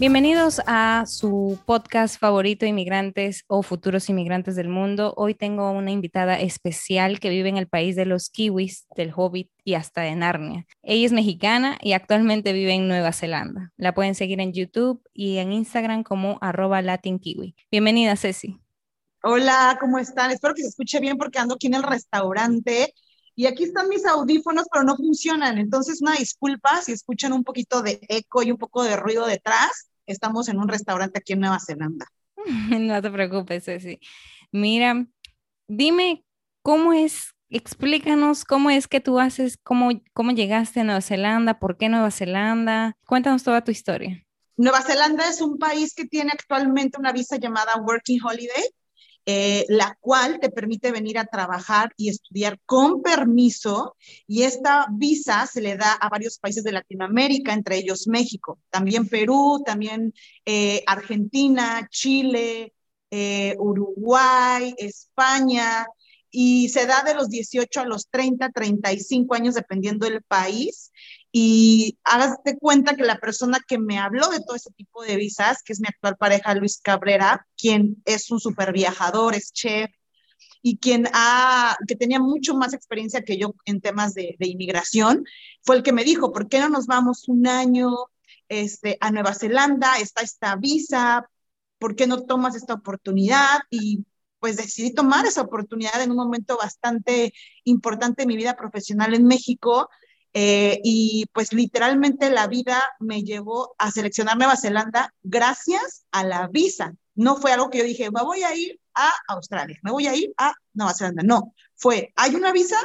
Bienvenidos a su podcast favorito, Inmigrantes o Futuros Inmigrantes del Mundo. Hoy tengo una invitada especial que vive en el país de los kiwis, del Hobbit y hasta de Narnia. Ella es mexicana y actualmente vive en Nueva Zelanda. La pueden seguir en YouTube y en Instagram como arroba latinkiwi. Bienvenida, Ceci. Hola, ¿cómo están? Espero que se escuche bien porque ando aquí en el restaurante y aquí están mis audífonos, pero no funcionan. Entonces, una disculpa si escuchan un poquito de eco y un poco de ruido detrás. Estamos en un restaurante aquí en Nueva Zelanda. No te preocupes, Ceci. Mira, dime cómo es, explícanos cómo es que tú haces, cómo, cómo llegaste a Nueva Zelanda, por qué Nueva Zelanda. Cuéntanos toda tu historia. Nueva Zelanda es un país que tiene actualmente una visa llamada Working Holiday, eh, la cual te permite venir a trabajar y estudiar con permiso. Y esta visa se le da a varios países de Latinoamérica, entre ellos México, también Perú, también eh, Argentina, Chile, eh, Uruguay, España. Y se da de los 18 a los 30, 35 años, dependiendo del país y hágase cuenta que la persona que me habló de todo ese tipo de visas, que es mi actual pareja Luis Cabrera, quien es un super viajador, es chef y quien ha, que tenía mucho más experiencia que yo en temas de, de inmigración, fue el que me dijo, ¿por qué no nos vamos un año este, a Nueva Zelanda? Está esta visa, ¿por qué no tomas esta oportunidad? Y pues decidí tomar esa oportunidad en un momento bastante importante en mi vida profesional en México, eh, y pues literalmente la vida me llevó a seleccionar Nueva Zelanda gracias a la visa. No fue algo que yo dije, me voy a ir a Australia, me voy a ir a Nueva Zelanda. No, fue, hay una visa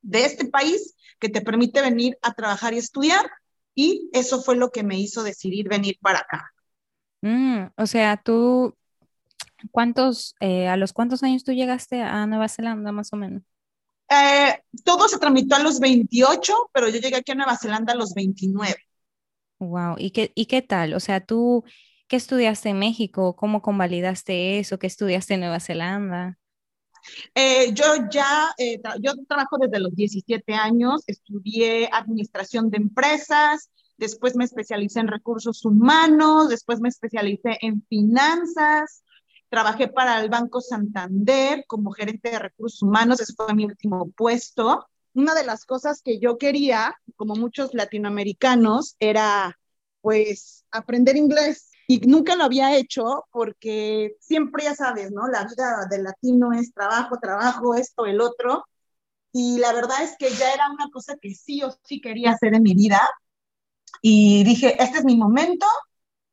de este país que te permite venir a trabajar y estudiar y eso fue lo que me hizo decidir venir para acá. Mm, o sea, tú, ¿cuántos, eh, a los cuántos años tú llegaste a Nueva Zelanda más o menos? Eh, todo se tramitó a los 28, pero yo llegué aquí a Nueva Zelanda a los 29. Wow, ¿y qué, y qué tal? O sea, tú, ¿qué estudiaste en México? ¿Cómo convalidaste eso? ¿Qué estudiaste en Nueva Zelanda? Eh, yo ya, eh, yo trabajo desde los 17 años, estudié administración de empresas, después me especialicé en recursos humanos, después me especialicé en finanzas, Trabajé para el Banco Santander como gerente de recursos humanos, ese fue mi último puesto. Una de las cosas que yo quería, como muchos latinoamericanos, era pues aprender inglés y nunca lo había hecho porque siempre ya sabes, ¿no? La vida del latino es trabajo, trabajo, esto, el otro. Y la verdad es que ya era una cosa que sí o sí quería hacer en mi vida. Y dije, este es mi momento,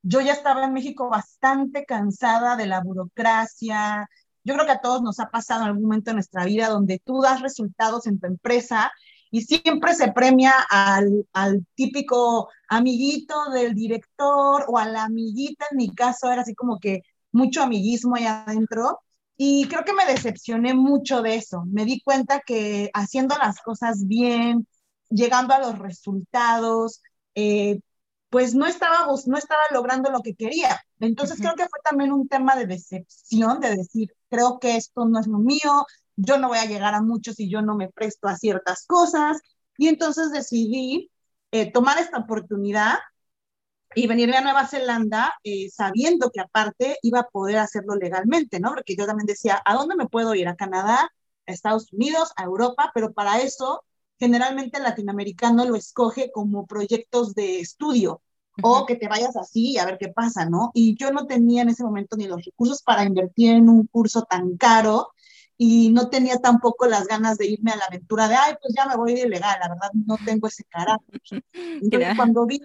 yo ya estaba en México bastante cansada de la burocracia. Yo creo que a todos nos ha pasado en algún momento en nuestra vida donde tú das resultados en tu empresa y siempre se premia al, al típico amiguito del director o a la amiguita, en mi caso era así como que mucho amiguismo allá adentro. Y creo que me decepcioné mucho de eso. Me di cuenta que haciendo las cosas bien, llegando a los resultados, eh, pues no estaba, no estaba logrando lo que quería. Entonces creo que fue también un tema de decepción, de decir, creo que esto no es lo mío, yo no voy a llegar a mucho si yo no me presto a ciertas cosas. Y entonces decidí eh, tomar esta oportunidad y venirme a Nueva Zelanda eh, sabiendo que aparte iba a poder hacerlo legalmente, ¿no? Porque yo también decía, ¿a dónde me puedo ir? ¿A Canadá? ¿A Estados Unidos? ¿A Europa? Pero para eso generalmente el latinoamericano lo escoge como proyectos de estudio o que te vayas así y a ver qué pasa, ¿no? Y yo no tenía en ese momento ni los recursos para invertir en un curso tan caro y no tenía tampoco las ganas de irme a la aventura de, ay, pues ya me voy de ilegal, la verdad no tengo ese carácter. Entonces, cuando vi,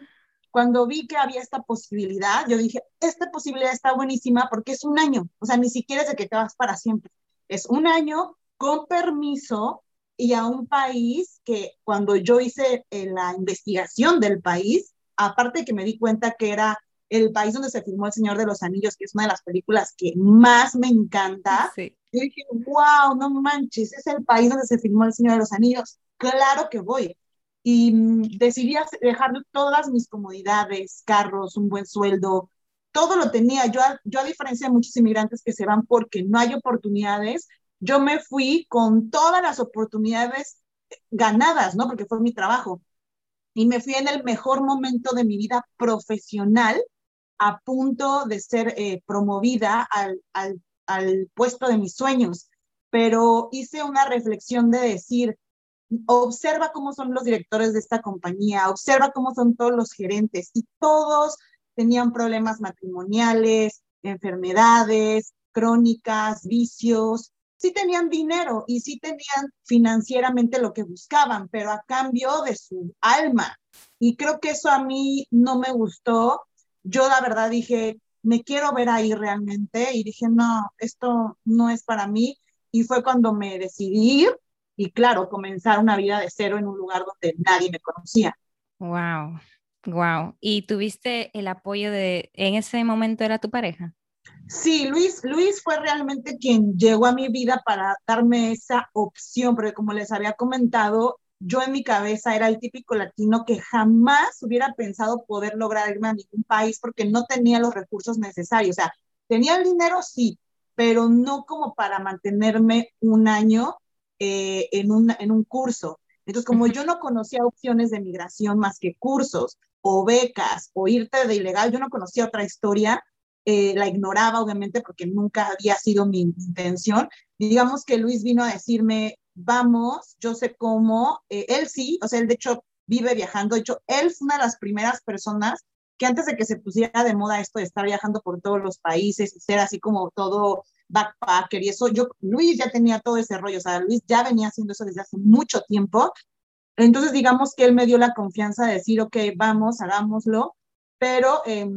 cuando vi que había esta posibilidad, yo dije, esta posibilidad está buenísima porque es un año, o sea, ni siquiera es de que te vas para siempre es un año con permiso y a un país que cuando yo hice eh, la investigación del país, aparte que me di cuenta que era el país donde se filmó El Señor de los Anillos, que es una de las películas que más me encanta, sí. yo dije, wow, no manches, es el país donde se filmó El Señor de los Anillos, claro que voy. Y mm, decidí dejar todas mis comodidades, carros, un buen sueldo, todo lo tenía. Yo, yo a diferencia de muchos inmigrantes que se van porque no hay oportunidades, yo me fui con todas las oportunidades ganadas, ¿no? Porque fue mi trabajo. Y me fui en el mejor momento de mi vida profesional, a punto de ser eh, promovida al, al, al puesto de mis sueños. Pero hice una reflexión de decir, observa cómo son los directores de esta compañía, observa cómo son todos los gerentes y todos tenían problemas matrimoniales, enfermedades crónicas, vicios, sí tenían dinero y sí tenían financieramente lo que buscaban, pero a cambio de su alma. Y creo que eso a mí no me gustó. Yo la verdad dije, me quiero ver ahí realmente y dije, no, esto no es para mí. Y fue cuando me decidí ir y claro, comenzar una vida de cero en un lugar donde nadie me conocía. Wow, wow. ¿Y tuviste el apoyo de, en ese momento era tu pareja? Sí, Luis, Luis fue realmente quien llegó a mi vida para darme esa opción, porque como les había comentado, yo en mi cabeza era el típico latino que jamás hubiera pensado poder lograr irme a ningún país porque no tenía los recursos necesarios. O sea, tenía el dinero, sí, pero no como para mantenerme un año eh, en, un, en un curso. Entonces, como yo no conocía opciones de migración más que cursos o becas o irte de ilegal, yo no conocía otra historia, eh, la ignoraba obviamente porque nunca había sido mi intención. digamos que Luis vino a decirme, vamos, yo sé cómo, eh, él sí, o sea, él de hecho vive viajando, de hecho, él fue una de las primeras personas que antes de que se pusiera de moda esto de estar viajando por todos los países y ser así como todo backpacker y eso, yo, Luis ya tenía todo ese rollo, o sea, Luis ya venía haciendo eso desde hace mucho tiempo. Entonces, digamos que él me dio la confianza de decir, ok, vamos, hagámoslo, pero eh,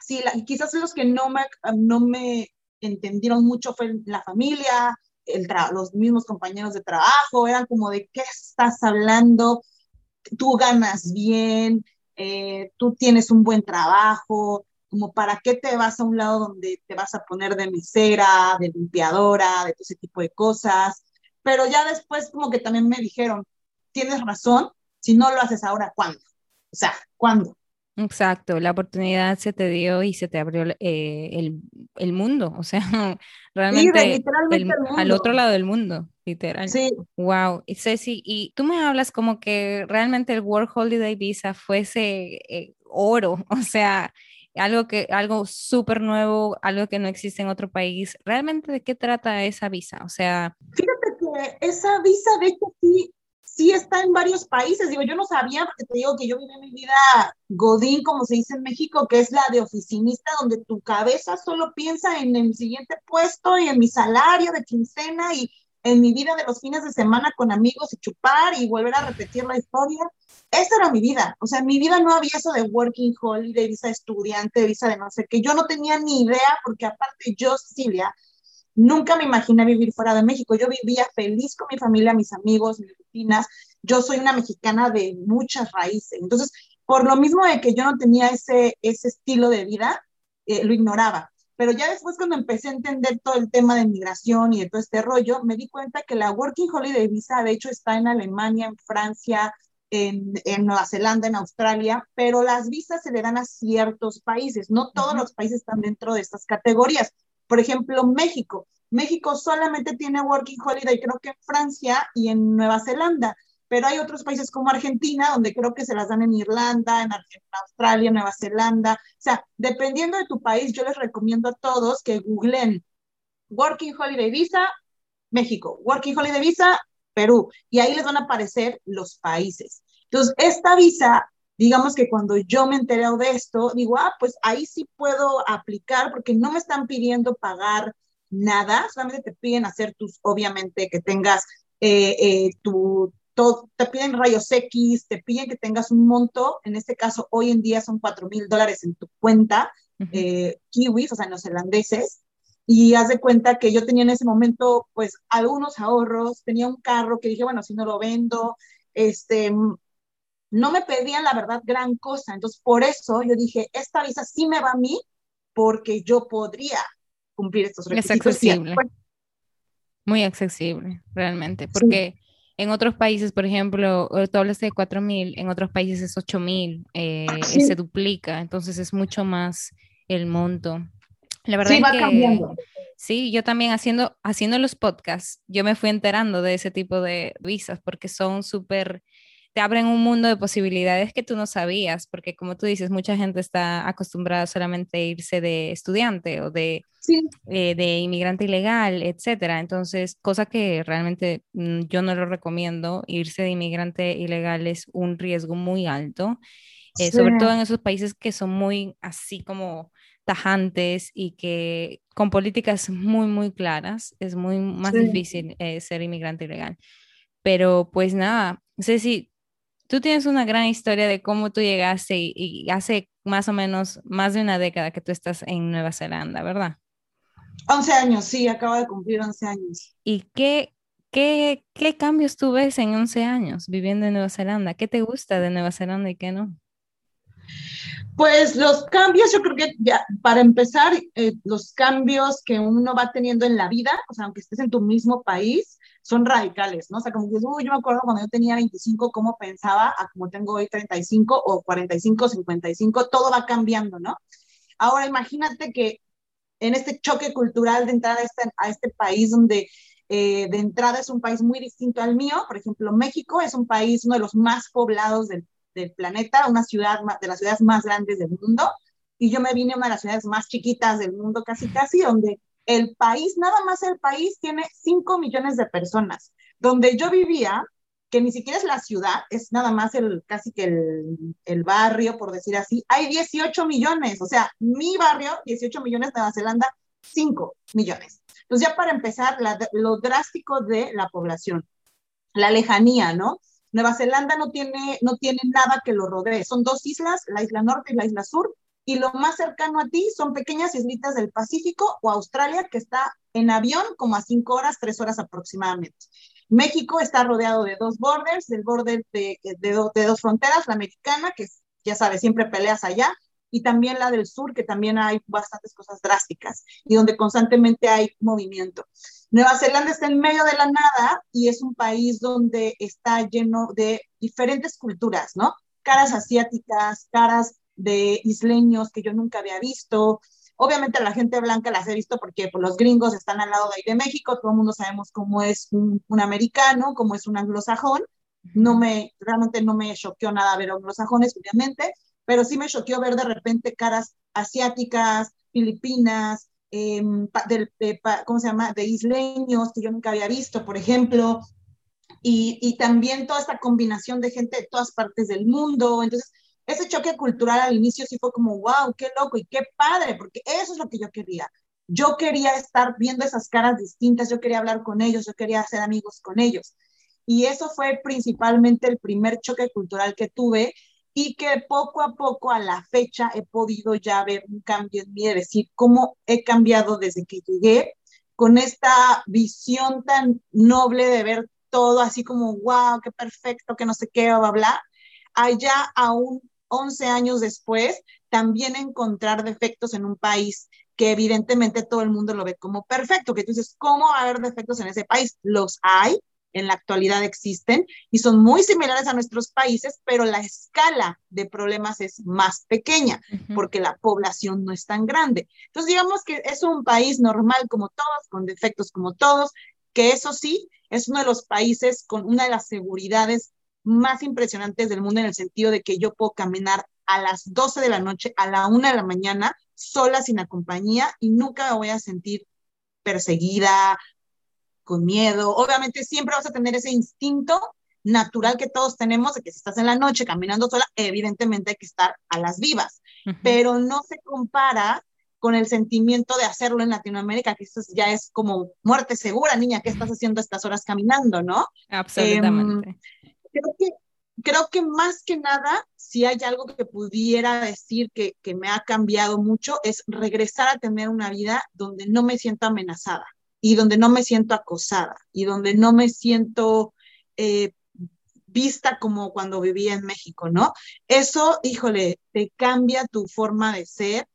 sí, quizás los que no me, no me entendieron mucho fue la familia, el los mismos compañeros de trabajo, eran como de, ¿qué estás hablando? Tú ganas bien, eh, tú tienes un buen trabajo, como para qué te vas a un lado donde te vas a poner de mesera, de limpiadora, de todo ese tipo de cosas. Pero ya después como que también me dijeron, tienes razón, si no lo haces ahora, ¿cuándo? O sea, ¿cuándo? Exacto, la oportunidad se te dio y se te abrió eh, el, el, mundo, o sea, realmente al otro lado del mundo, literal. Sí. Wow, y Ceci, y tú me hablas como que realmente el World Holiday Visa fuese eh, oro, o sea, algo que algo súper nuevo, algo que no existe en otro país. ¿Realmente de qué trata esa visa? O sea, fíjate que esa visa de hecho sí sí está en varios países. Digo, yo no sabía, porque te digo que yo viví mi vida Godín, como se dice en México, que es la de oficinista, donde tu cabeza solo piensa en el siguiente puesto y en mi salario de quincena y en mi vida de los fines de semana con amigos y chupar y volver a repetir la historia. Esa era mi vida. O sea, en mi vida no había eso de working holiday, visa estudiante, visa de no sé qué. Yo no tenía ni idea, porque aparte yo, Cecilia, Nunca me imaginé vivir fuera de México. Yo vivía feliz con mi familia, mis amigos, mis Yo soy una mexicana de muchas raíces. Entonces, por lo mismo de que yo no tenía ese, ese estilo de vida, eh, lo ignoraba. Pero ya después cuando empecé a entender todo el tema de migración y de todo este rollo, me di cuenta que la Working Holiday Visa, de hecho, está en Alemania, en Francia, en, en, Nueva Zelanda, en Australia, pero las visas se le dan a ciertos países. No todos los países están dentro de estas categorías. Por ejemplo, México. México solamente tiene Working Holiday, creo que en Francia y en Nueva Zelanda, pero hay otros países como Argentina, donde creo que se las dan en Irlanda, en, Australia, Nueva Zelanda. O sea, dependiendo de tu país, yo les recomiendo a todos que googlen Working Holiday Visa, México, Working Holiday Visa, Perú, y ahí les van a aparecer los países. Entonces, esta visa digamos que cuando yo me enteré de esto, digo, ah, pues ahí sí puedo aplicar porque no me están pidiendo pagar nada, solamente te piden hacer tus, obviamente, que tengas eh, eh, tu, todo, te piden rayos X, te piden que tengas un monto, en este caso hoy en día son 4 mil dólares en tu cuenta, uh kiwis, o sea, neozelandeses, y haz de cuenta que yo tenía en ese momento pues algunos ahorros, tenía un carro que dije, bueno, si no lo vendo, este, no me pedían la verdad gran cosa, entonces por eso yo dije, esta visa sí me va a mí porque yo podría cumplir estos requisitos. Es accesible. Muy accesible, realmente, porque en otros países, por ejemplo, tú hablas de 4.000, en otros países es 8.000, eh, ah, se duplica, entonces es mucho más el monto. La verdad sí, es que cambiando. sí, yo también haciendo, haciendo los podcasts, yo me fui enterando de ese tipo de visas porque son súper te abren un mundo de posibilidades que tú no sabías, porque como tú dices, mucha gente está acostumbrada solamente a irse de estudiante o de, eh, de inmigrante ilegal, etcétera. Entonces, cosa que realmente mm, yo no lo recomiendo, irse de inmigrante ilegal es un riesgo muy alto, eh, sobre todo en esos países que son muy así como tajantes y que con políticas muy, muy claras, es muy más difícil eh, ser inmigrante ilegal. Pero pues nada, Ceci, tú tienes una gran historia de cómo tú llegaste y, hace más o menos más de una década que tú estás en Nueva Zelanda, ¿verdad? 11 años, sí, acabo de cumplir 11 años. ¿Y qué, qué, qué cambios tú ves en 11 años viviendo en Nueva Zelanda? ¿Qué te gusta de Nueva Zelanda y qué no? Pues los cambios, yo creo que ya, para empezar, eh, los cambios que uno va teniendo en la vida, o sea, aunque estés en tu mismo país, son radicales, ¿no? O sea, como que uy, yo me acuerdo cuando yo tenía 25, cómo pensaba, a como tengo hoy 35 o 45, 55, todo va cambiando, ¿no? Ahora imagínate que en este choque cultural de entrar a este, a este país donde eh, de entrada es un país muy distinto al mío, por ejemplo, México es un país, uno de los más poblados del, del planeta, una ciudad de las ciudades más grandes del mundo, y yo me vine a una de las ciudades más chiquitas del mundo, casi casi, donde el país, nada más el país tiene 5 millones de personas. Donde yo vivía, que ni siquiera es la ciudad, es nada más el, casi que el, barrio, por decir así, hay 18 millones. O sea, mi barrio, 18 millones, Nueva Zelanda, 5 millones. Entonces, ya para empezar, lo drástico de la población, la lejanía, ¿no? Nueva Zelanda no tiene, no tiene nada que lo rodee. Son dos islas, la isla norte y la isla sur, y lo más cercano a ti son pequeñas islitas del Pacífico o Australia, que está en avión como a cinco horas, tres horas aproximadamente. México está rodeado de dos borders, del borde de, de, dos fronteras, la americana, que ya sabes, siempre peleas allá, y también la del sur, que también hay bastantes cosas drásticas y donde constantemente hay movimiento. Nueva Zelanda está en medio de la nada y es un país donde está lleno de diferentes culturas, ¿no? Caras asiáticas, caras de isleños que yo nunca había visto. Obviamente la gente blanca las he visto porque pues, los gringos están al lado de ahí de México, todo el mundo sabemos cómo es un, americano, cómo es un anglosajón. No me, realmente no me choqueó nada ver anglosajones, obviamente, pero sí me choqueó ver de repente caras asiáticas, filipinas, em, de, ¿cómo se llama? De isleños que yo nunca había visto, por ejemplo, y, y, también toda esta combinación de gente de todas partes del mundo. Entonces, ese choque cultural al inicio sí fue como, wow, qué loco y qué padre, porque eso es lo que yo quería. Yo quería estar viendo esas caras distintas, yo quería hablar con ellos, yo quería hacer amigos con ellos. Y eso fue principalmente el primer choque cultural que tuve y que poco a poco a la fecha he podido ya ver un cambio en mí, de decir cómo he cambiado desde que llegué con esta visión tan noble de ver todo así como, wow, qué perfecto, que no sé qué, bla, bla, allá aún 11 años después, también encontrar defectos en un país que evidentemente todo el mundo lo ve como perfecto, que tú dices, ¿cómo va a haber defectos en ese país? Los hay, en la actualidad existen y son muy similares a nuestros países, pero la escala de problemas es más pequeña porque la población no es tan grande. Entonces, digamos que es un país normal como todos, con defectos como todos, que eso sí, es uno de los países con una de las seguridades más impresionantes del mundo en el sentido de que yo puedo caminar a las 12 de la noche, a la 1 de la mañana, sola, sin la compañía, y nunca me voy a sentir perseguida, con miedo. Obviamente siempre vas a tener ese instinto natural que todos tenemos de que si estás en la noche caminando sola, evidentemente hay que estar a las vivas, pero no se compara con el sentimiento de hacerlo en Latinoamérica, que eso ya es como muerte segura, niña, ¿qué estás haciendo estas horas caminando, no? Absolutamente. Em, creo que creo que más que nada, si hay algo que pudiera decir que, me ha cambiado mucho, es regresar a tener una vida donde no me siento amenazada y donde no me siento acosada y donde no me siento eh, vista como cuando vivía en México, ¿no? Eso, híjole, te cambia tu forma de ser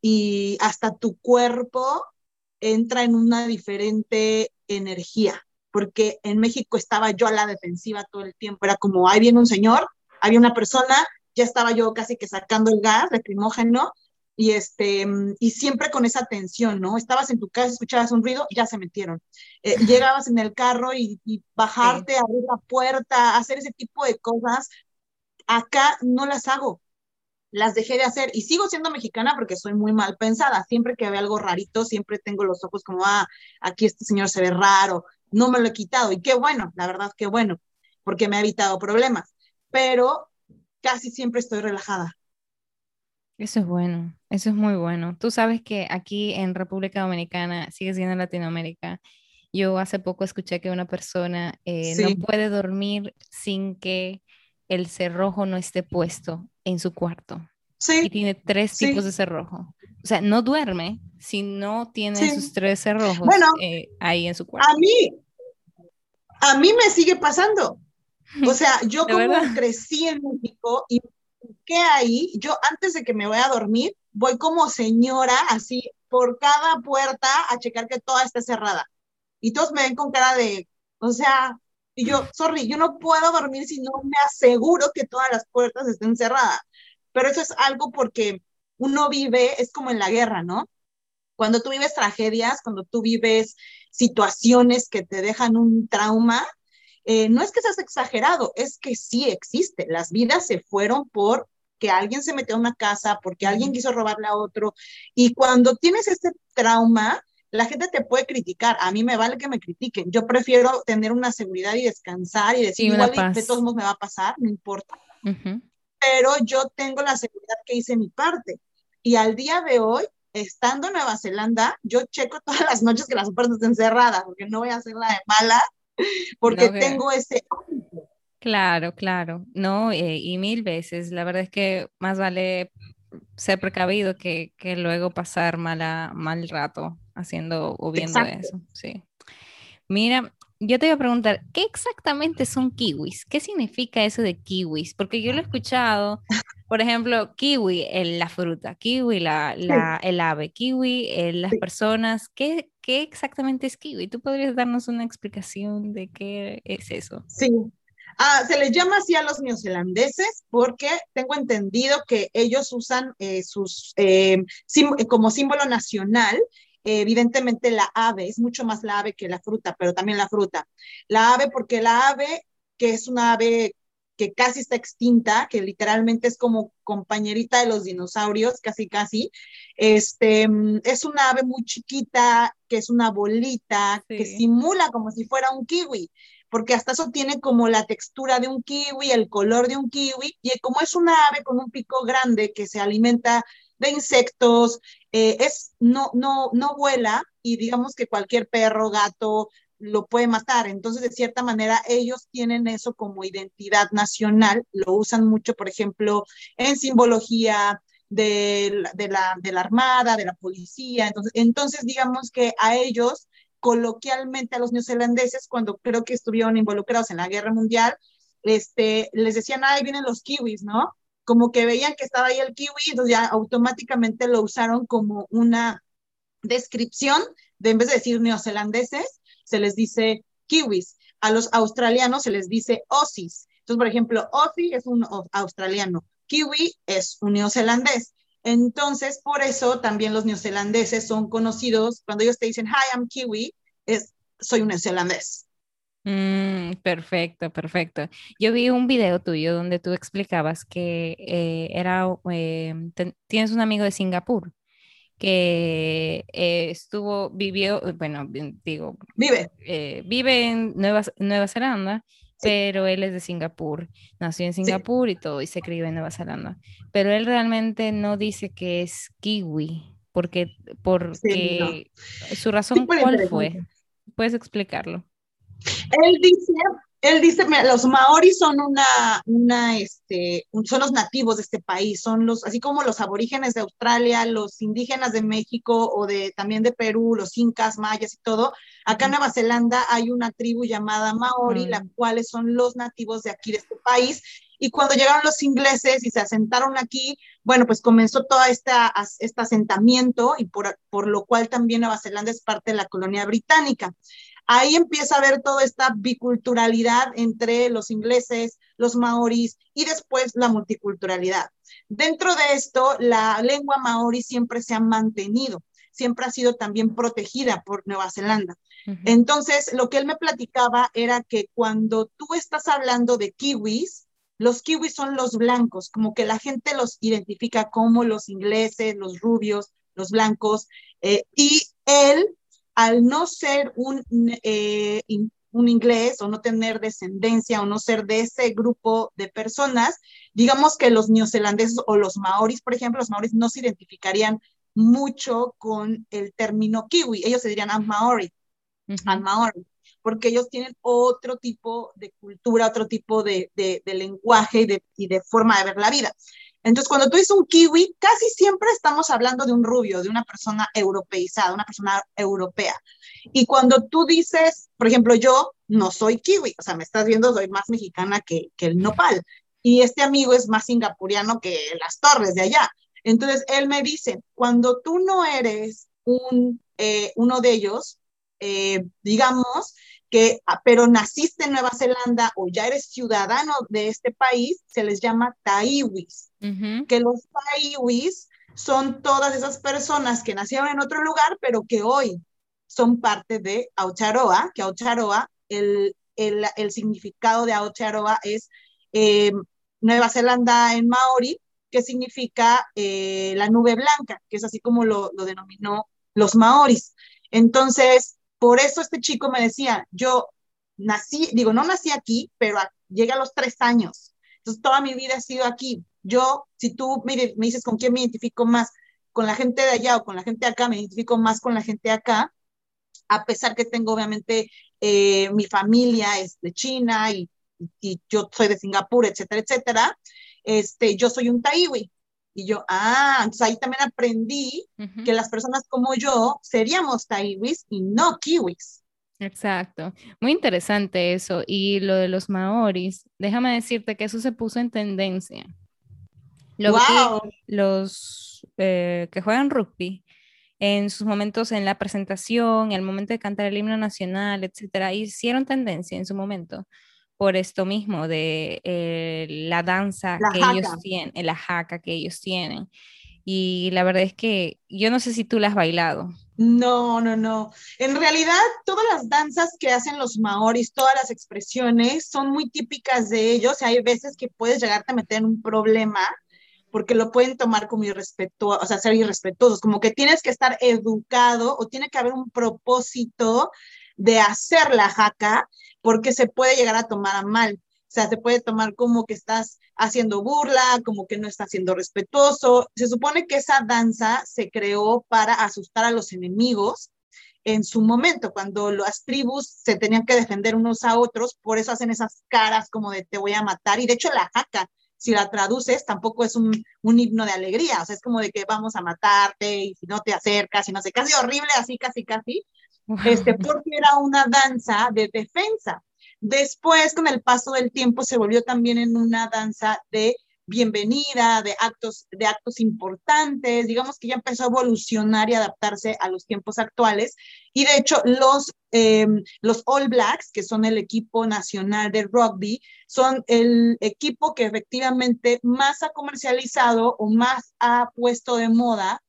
y hasta tu cuerpo entra en una diferente energía porque en México estaba yo a la defensiva todo el tiempo, era como, ahí viene un señor, había una persona, ya estaba yo casi que sacando el gas lacrimógeno, y este y siempre con esa tensión, ¿no? Estabas en tu casa, escuchabas un ruido, ya se metieron. Eh, llegabas en el carro y, bajarte, abrir la puerta, hacer ese tipo de cosas, acá no las hago, las dejé de hacer y sigo siendo mexicana porque soy muy mal pensada. Siempre que veo algo rarito, siempre tengo los ojos como, ah, aquí este señor se ve raro, no me lo he quitado y qué bueno, la verdad qué bueno, porque me ha evitado problemas, pero casi siempre estoy relajada. Eso es bueno, eso es muy bueno. Tú sabes que aquí en República Dominicana, sigue siendo Latinoamérica, yo hace poco escuché que una persona eh, no puede dormir sin que el cerrojo no esté puesto en su cuarto. Sí. Y tiene tres tipos de cerrojo. O sea, no duerme si no tiene sus tres cerrojos eh, ahí en su cuarto. A mí, a mí me sigue pasando. O sea, yo como crecí en México y que ahí, yo antes de que me vaya a dormir, voy como señora, así, por cada puerta a checar que toda esté cerrada. Y todos me ven con cara de, o sea, y yo, sorry, yo no puedo dormir si no me aseguro que todas las puertas estén cerradas. Pero eso es algo porque uno vive, es como en la guerra, ¿no? Cuando tú vives tragedias, cuando tú vives situaciones que te dejan un trauma, eh, no es que seas exagerado, es que sí existe. Las vidas se fueron por que alguien se metió a una casa, porque alguien quiso robarle a otro. Y cuando tienes este trauma, la gente te puede criticar. A mí me vale que me critiquen. Yo prefiero tener una seguridad y descansar y decir, igual de todos modos me va a pasar, no importa. Pero yo tengo la seguridad que hice mi parte. Y al día de hoy, estando en Nueva Zelanda, yo checo todas las noches que las puertas estén cerradas, porque no voy a hacerla de mala, porque tengo ese Claro, claro, no, eh, y mil veces, la verdad es que más vale ser precavido que, que luego pasar mala, mal rato haciendo o viendo eso, sí. Mira, yo te voy a preguntar, ¿qué exactamente son kiwis? ¿Qué significa eso de kiwis? Porque yo lo he escuchado, por ejemplo, kiwi, el, la fruta, kiwi, la, la, el ave, kiwi, las personas. ¿Qué, ¿Qué exactamente es kiwi? ¿Tú podrías darnos una explicación de qué es eso? Sí, Ah, se les llama así a los neozelandeses porque tengo entendido que ellos usan eh, sus eh, como símbolo nacional evidentemente la ave, es mucho más la ave que la fruta, pero también la fruta. La ave porque la ave, que es una ave que casi está extinta, que literalmente es como compañerita de los dinosaurios, casi casi, este, es una ave muy chiquita, que es una bolita, que simula como si fuera un kiwi, porque hasta eso tiene como la textura de un kiwi, el color de un kiwi, y como es una ave con un pico grande que se alimenta de insectos, eh, es, no, no, no vuela y digamos que cualquier perro, gato lo puede matar. Entonces, de cierta manera, ellos tienen eso como identidad nacional, lo usan mucho, por ejemplo, en simbología de, de, la, de la Armada, de la policía. Entonces, entonces, digamos que a ellos, coloquialmente a los neozelandeses, cuando creo que estuvieron involucrados en la guerra mundial, este, les decían, ahí vienen los kiwis, ¿no? Como que veían que estaba ahí el kiwi, entonces ya automáticamente lo usaron como una descripción, de en vez de decir neozelandeses, se les dice kiwis. A los australianos se les dice Aussies. Entonces, por ejemplo, Aussie es un australiano, kiwi es un neozelandés. Entonces, por eso también los neozelandeses son conocidos, cuando ellos te dicen, hi, I'm kiwi, es, soy un neozelandés. Mm, perfecto, perfecto. Yo vi un video tuyo donde tú explicabas que eh, era, eh, tienes un amigo de Singapur que eh, estuvo, vivió, bueno, digo, vive, vive en Nueva, Nueva Zelanda, pero él es de Singapur, nació en Singapur y todo, y se crió en Nueva Zelanda, pero él realmente no dice que es kiwi, porque, porque su razón, ¿cuál fue? ¿Puedes explicarlo? Él dice él dice, los maoris son una, una, este, son los nativos de este país, son los, así como los aborígenes de Australia, los indígenas de México o de, también de Perú, los incas, mayas y todo. Acá en Nueva Zelanda hay una tribu llamada maori, las cuales son los nativos de aquí, de este país. Y cuando llegaron los ingleses y se asentaron aquí, bueno, pues comenzó todo este asentamiento y por, por lo cual también Nueva Zelanda es parte de la colonia británica. Ahí empieza a ver toda esta biculturalidad entre los ingleses, los maoris y después la multiculturalidad. Dentro de esto, la lengua maori siempre se ha mantenido, siempre ha sido también protegida por Nueva Zelanda. Entonces, lo que él me platicaba era que cuando tú estás hablando de kiwis, los kiwis son los blancos, como que la gente los identifica como los ingleses, los rubios, los blancos, eh, y él al no ser un, eh, un inglés o no tener descendencia o no ser de ese grupo de personas, digamos que los neozelandeses o los maoris, por ejemplo, los maoris no se identificarían mucho con el término kiwi, ellos se dirían a maori, maori, porque ellos tienen otro tipo de cultura, otro tipo de, de, lenguaje y de, y de forma de ver la vida. Entonces, cuando tú dices un kiwi, casi siempre estamos hablando de un rubio, de una persona europeizada, una persona europea. Y cuando tú dices, por ejemplo, yo no soy kiwi, o sea, me estás viendo, soy más mexicana que, que el nopal. Y este amigo es más singapuriano que las torres de allá. Entonces, él me dice, cuando tú no eres un, eh, uno de ellos, eh, digamos, que, ah, pero naciste en Nueva Zelanda o ya eres ciudadano de este país, se les llama taiwis, que los taiwis son todas esas personas que nacieron en otro lugar, pero que hoy son parte de Aocharoa, que Aocharoa, el, el, el significado de Aocharoa es eh, Nueva Zelanda en maori, que significa eh, la nube blanca, que es así como lo, lo denominó los maoris. Entonces, por eso este chico me decía, yo nací, digo, no nací aquí, pero llegué a los tres años. Entonces, toda mi vida he sido aquí. Yo, si tú mire, me dices con quién me identifico más, con la gente de allá o con la gente de acá, me identifico más con la gente de acá, a pesar que tengo obviamente eh, mi familia es de China y, y, yo soy de Singapur, etcétera, etcétera, este, yo soy un taiwi. Y yo, ah, entonces ahí también aprendí que las personas como yo seríamos taiwis y no kiwis. Exacto, muy interesante eso. Y lo de los maoris, déjame decirte que eso se puso en tendencia. los eh, que juegan rugby, en sus momentos en la presentación, en el momento de cantar el himno nacional, etcétera, hicieron tendencia en su momento por esto mismo de eh, la danza que ellos tienen, la jaca que ellos tienen. Y la verdad es que yo no sé si tú la has bailado. No, no, no. En realidad, todas las danzas que hacen los maoris, todas las expresiones son muy típicas de ellos. Hay veces que puedes llegarte a meter en un problema porque lo pueden tomar como irrespetuoso, o sea, ser irrespetuosos, como que tienes que estar educado o tiene que haber un propósito de hacer la jaca porque se puede llegar a tomar a mal. O sea, se puede tomar como que estás haciendo burla, como que no estás siendo respetuoso. Se supone que esa danza se creó para asustar a los enemigos en su momento, cuando las tribus se tenían que defender unos a otros, por eso hacen esas caras como de te voy a matar. Y de hecho la jaca, si la traduces, tampoco es un, un himno de alegría, o sea, es como de que vamos a matarte y si no te acercas y no sé, casi horrible, así, casi, casi este, porque era una danza de defensa. Después, con el paso del tiempo, se volvió también en una danza de bienvenida, de actos, de actos importantes, digamos que ya empezó a evolucionar y adaptarse a los tiempos actuales. Y de hecho, los, eh, los All Blacks, que son el equipo nacional de rugby, son el equipo que efectivamente más ha comercializado o más ha puesto de moda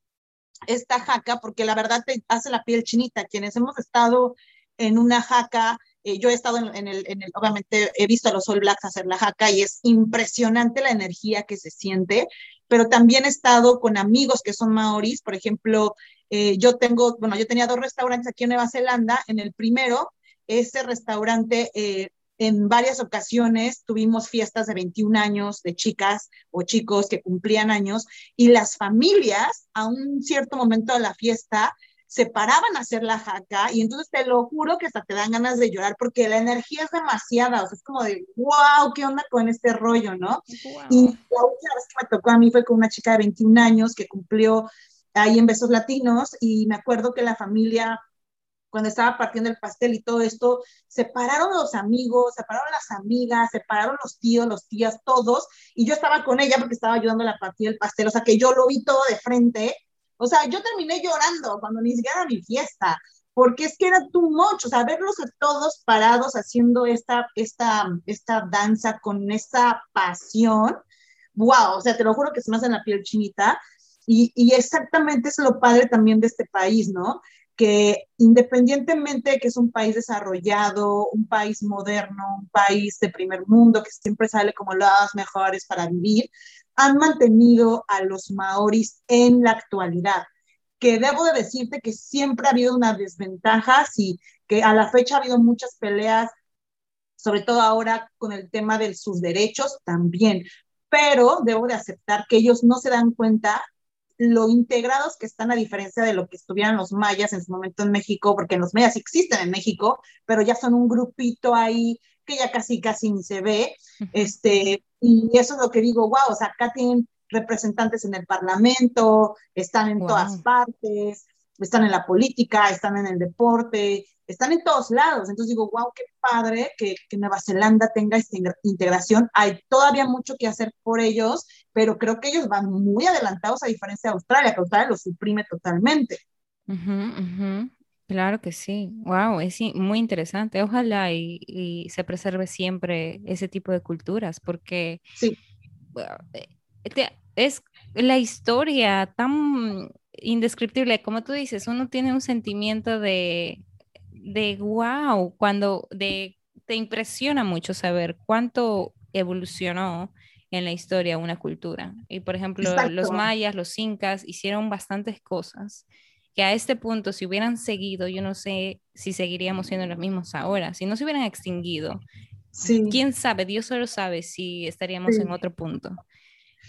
esta jaca, porque la verdad te hace la piel chinita. Quienes hemos estado en una jaca, eh, yo he estado en, el, en, el, obviamente he visto a los All Blacks hacer la jaca y es impresionante la energía que se siente, pero también he estado con amigos que son maoris, por ejemplo, eh, yo tengo, bueno, yo tenía dos restaurantes aquí en Nueva Zelanda, en el primero, ese restaurante eh, en varias ocasiones tuvimos fiestas de 21 años de chicas o chicos que cumplían años y las familias a un cierto momento de la fiesta se paraban a hacer la jaca y entonces te lo juro que hasta te dan ganas de llorar porque la energía es demasiada, o sea, es como de, wow, ¿qué onda con este rollo, no? Y la última vez que me tocó a mí fue con una chica de 21 años que cumplió ahí en Besos Latinos y me acuerdo que la familia cuando estaba partiendo el pastel y todo esto, separaron los amigos, separaron las amigas, separaron los tíos, los tías, todos, y yo estaba con ella porque estaba ayudando a partir del pastel, o sea que yo lo vi todo de frente, o sea, yo terminé llorando cuando ni siquiera era mi fiesta, porque es que era too much, o sea, verlos a todos parados haciendo esta, esta, esta danza con esta pasión, wow, o sea, te lo juro que se me hace en la piel chinita, y, y exactamente es lo padre también de este país, ¿no? Que independientemente de que es un país desarrollado, un país moderno, un país de primer mundo que siempre sale como las mejores para vivir, han mantenido a los maoris en la actualidad. Que debo de decirte que siempre ha habido una desventaja, sí, que a la fecha ha habido muchas peleas, sobre todo ahora con el tema de sus derechos también, pero debo de aceptar que ellos no se dan cuenta lo integrados que están a diferencia de lo que estuvieran los mayas en su momento en México, porque los mayas existen en México, pero ya son un grupito ahí que ya casi casi ni se ve, este, y eso es lo que digo, wow, o sea, acá tienen representantes en el Parlamento, están en todas partes, están en la política, están en el deporte, están en todos lados. Entonces digo, wow, qué padre que, Nueva Zelanda tenga esta integración. Hay todavía mucho que hacer por ellos, pero creo que ellos van muy adelantados a diferencia de Australia, que Australia lo suprime totalmente. Claro que sí. Wow, es muy interesante. Ojalá y, se preserve siempre ese tipo de culturas, porque sí. Eh, es la historia tan indescriptible, como tú dices, uno tiene un sentimiento de, de wow, cuando de, te impresiona mucho saber cuánto evolucionó en la historia una cultura. Y por ejemplo, los mayas, los incas hicieron bastantes cosas que a este punto, si hubieran seguido, yo no sé si seguiríamos siendo los mismos ahora, si no se hubieran extinguido. ¿Quién sabe? Dios solo sabe si estaríamos en otro punto.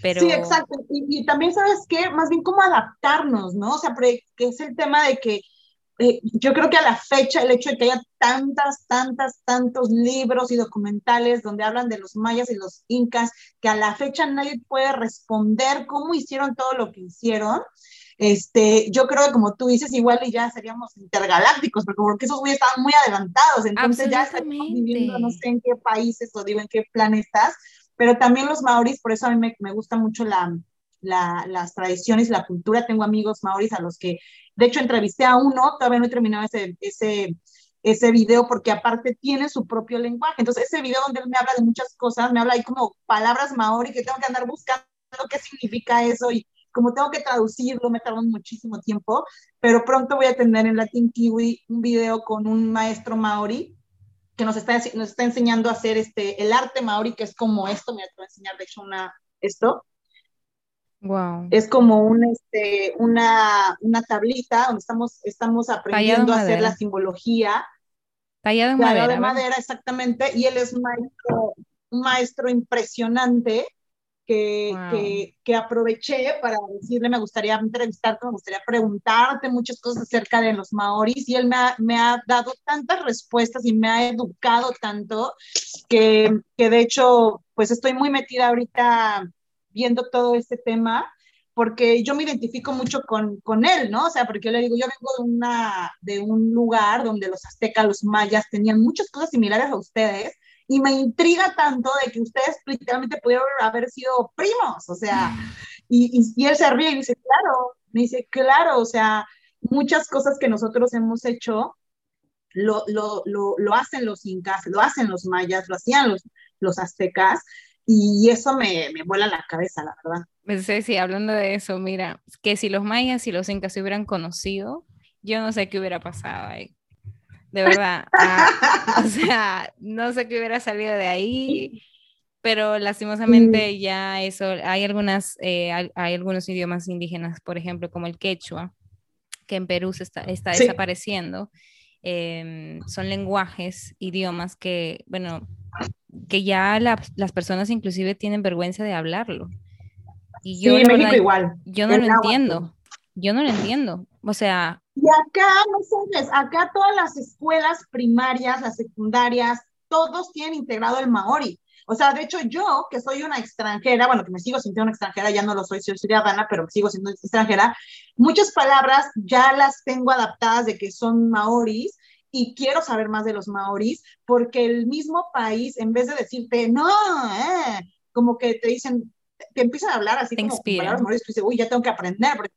Pero... Sí, exacto. Y, también sabes qué, más bien cómo adaptarnos, ¿no? O sea, que es el tema de que eh, yo creo que a la fecha el hecho de que haya tantas, tantas, tantos libros y documentales donde hablan de los mayas y los incas, que a la fecha nadie puede responder cómo hicieron todo lo que hicieron, este, yo creo que como tú dices, igual y ya seríamos intergalácticos, porque, porque esos güeyes estaban muy adelantados, entonces ya estamos viviendo no sé en qué países o digo en qué planetas, pero también los maoris, por eso a mí me, me gusta mucho la, la, las tradiciones, la cultura. Tengo amigos maoris a los que, de hecho, entrevisté a uno, todavía no he terminado ese, ese, ese video porque aparte tiene su propio lenguaje. Entonces, ese video donde él me habla de muchas cosas, me habla ahí como palabras maori que tengo que andar buscando qué significa eso y como tengo que traducirlo, me tarda muchísimo tiempo, pero pronto voy a tener en Latin Kiwi un video con un maestro maori que nos está, nos está enseñando a hacer este, el arte maori, que es como esto, me voy a enseñar de hecho una, esto, Wow. Es como un, este, una, una tablita donde estamos, estamos aprendiendo a hacer la simbología. Tallado en madera. de madera, exactamente. Y él es maestro, un maestro impresionante que, que, que, aproveché para decirle, me gustaría entrevistarte, me gustaría preguntarte muchas cosas acerca de los maoris. Y él me ha, me ha dado tantas respuestas y me ha educado tanto que, que de hecho, pues estoy muy metida ahorita viendo todo este tema, porque yo me identifico mucho con, con, él, ¿no? O sea, porque yo le digo, yo vengo de, una, de un lugar donde los aztecas, los mayas tenían muchas cosas similares a ustedes, y me intriga tanto de que ustedes literalmente pudieron haber sido primos, o sea, y, y, él se ríe y dice, claro, me dice, claro, o sea, muchas cosas que nosotros hemos hecho lo, lo, lo, lo hacen los incas, lo hacen los mayas, lo hacían los, los aztecas, y eso me, me vuela la cabeza, la verdad. Pues sí, sí, hablando de eso, mira, que si los mayas y los incas se hubieran conocido, yo no sé qué hubiera pasado ahí. De verdad. Ah, o sea, no sé qué hubiera salido de ahí, pero lastimosamente ya eso, hay algunas, eh, hay, algunos idiomas indígenas, por ejemplo, como el quechua, que en Perú se está, está desapareciendo. Em, son lenguajes, idiomas que, bueno, que ya las personas inclusive tienen vergüenza de hablarlo. Y yo, sí, México igual. Yo no lo entiendo. Yo no lo entiendo. O sea, Y acá, no sabes, acá todas las escuelas primarias, las secundarias, todos tienen integrado el maori. O sea, de hecho yo, que soy una extranjera, bueno, que me sigo sintiendo una extranjera, ya no lo soy, soy ciudadana, pero sigo siendo extranjera, muchas palabras ya las tengo adaptadas de que son maoris y quiero saber más de los maoris, porque el mismo país, en vez de decirte, no, eh", como que te dicen, te empiezan a hablar así como palabras maoris, tú dices, uy, ya tengo que aprender, porque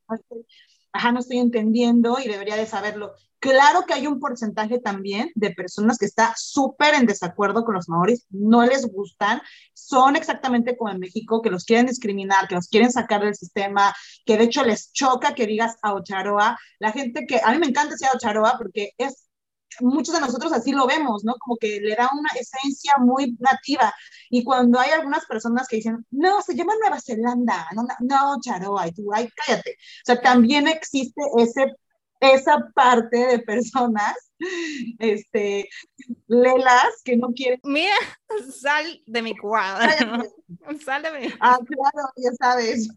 ajá, no estoy entendiendo y debería de saberlo. Claro que hay un porcentaje también de personas que está súper en desacuerdo con los maoris, no les gustan, son exactamente como en México, que los quieren discriminar, que los quieren sacar del sistema, que de hecho les choca que digas Aocharoa. La gente que, a mí me encanta decir Aocharoa porque es muchos de nosotros así lo vemos, ¿no? Como que le da una esencia muy nativa. Y cuando hay algunas personas que dicen, no, se llama Nueva Zelanda, no, no, Charoa, y tú, ay, cállate. O sea, también existe ese esa parte de personas, este, lelas que no quieren. Mira, sal de mi cuadro. sal de mi. Ah, claro, ya sabes.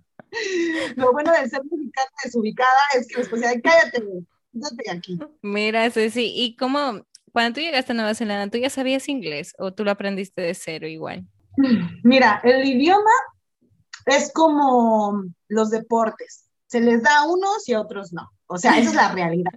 Lo bueno de ser mexicana desubicada es que después de cállate, cállate aquí. Mira, sí. ¿Y cómo, cuando tú llegaste a Nueva Zelanda, tú ya sabías inglés o tú lo aprendiste de cero igual? Mira, el idioma es como los deportes. Se les da a unos y a otros no. O sea, esa es la realidad.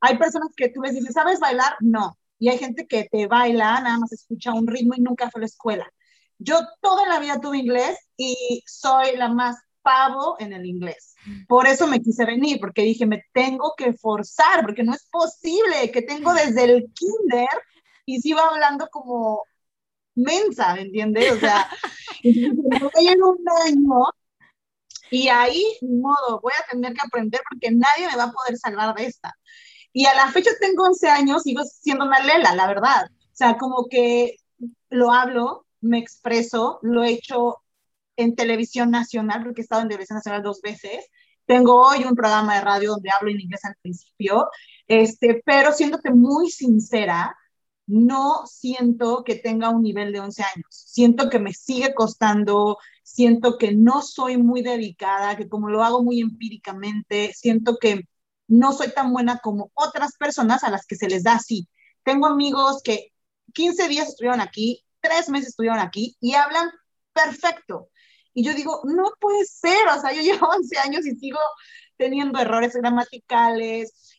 Hay personas que tú les dices, ¿sabes bailar? No. Y hay gente que te baila, nada más escucha un ritmo y nunca fue a la escuela. Yo toda la vida tuve inglés y soy la más pavo en el inglés. Por eso me quise venir, porque dije, me tengo que forzar, porque no es posible que tengo desde el kinder y sigo hablando como mensa, ¿me entiendes? O sea, en un año y ahí, modo, voy a tener que aprender porque nadie me va a poder salvar de esta. Y a la fecha tengo 11 años, sigo siendo una lela, la verdad. O sea, como que lo hablo, me expreso, lo he hecho en televisión nacional, porque he estado en televisión nacional dos veces. Tengo hoy un programa de radio donde hablo en inglés al principio, este, pero siéndote muy sincera, no siento que tenga un nivel de 11 años. Siento que me sigue costando, siento que no soy muy dedicada, que como lo hago muy empíricamente, siento que no soy tan buena como otras personas a las que se les da así. Tengo amigos que 15 días estuvieron aquí, 3 meses estuvieron aquí y hablan perfecto. Y yo digo, no puede ser, o sea, yo llevo 11 años y sigo teniendo errores gramaticales,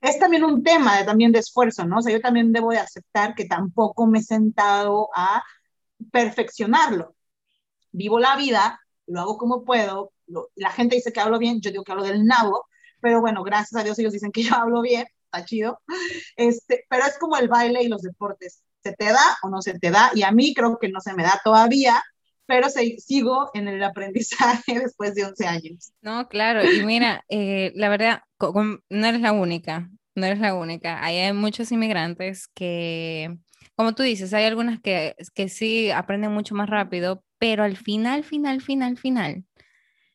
es también un tema de, también de esfuerzo, ¿no? O sea, yo también debo de aceptar que tampoco me he sentado a perfeccionarlo. Vivo la vida, lo hago como puedo, la gente dice que hablo bien, yo digo que hablo del nabo, pero bueno, gracias a Dios ellos dicen que yo hablo bien, está chido, este, pero es como el baile y los deportes, ¿se te da o no se te da? Y a mí creo que no se me da todavía, pero sigo en el aprendizaje después de 11 años. No, claro, y mira, eh, la verdad, no eres la única, no eres la única. Hay muchos inmigrantes que, como tú dices, hay algunas que, que sí aprenden mucho más rápido, pero al final, final, final, final,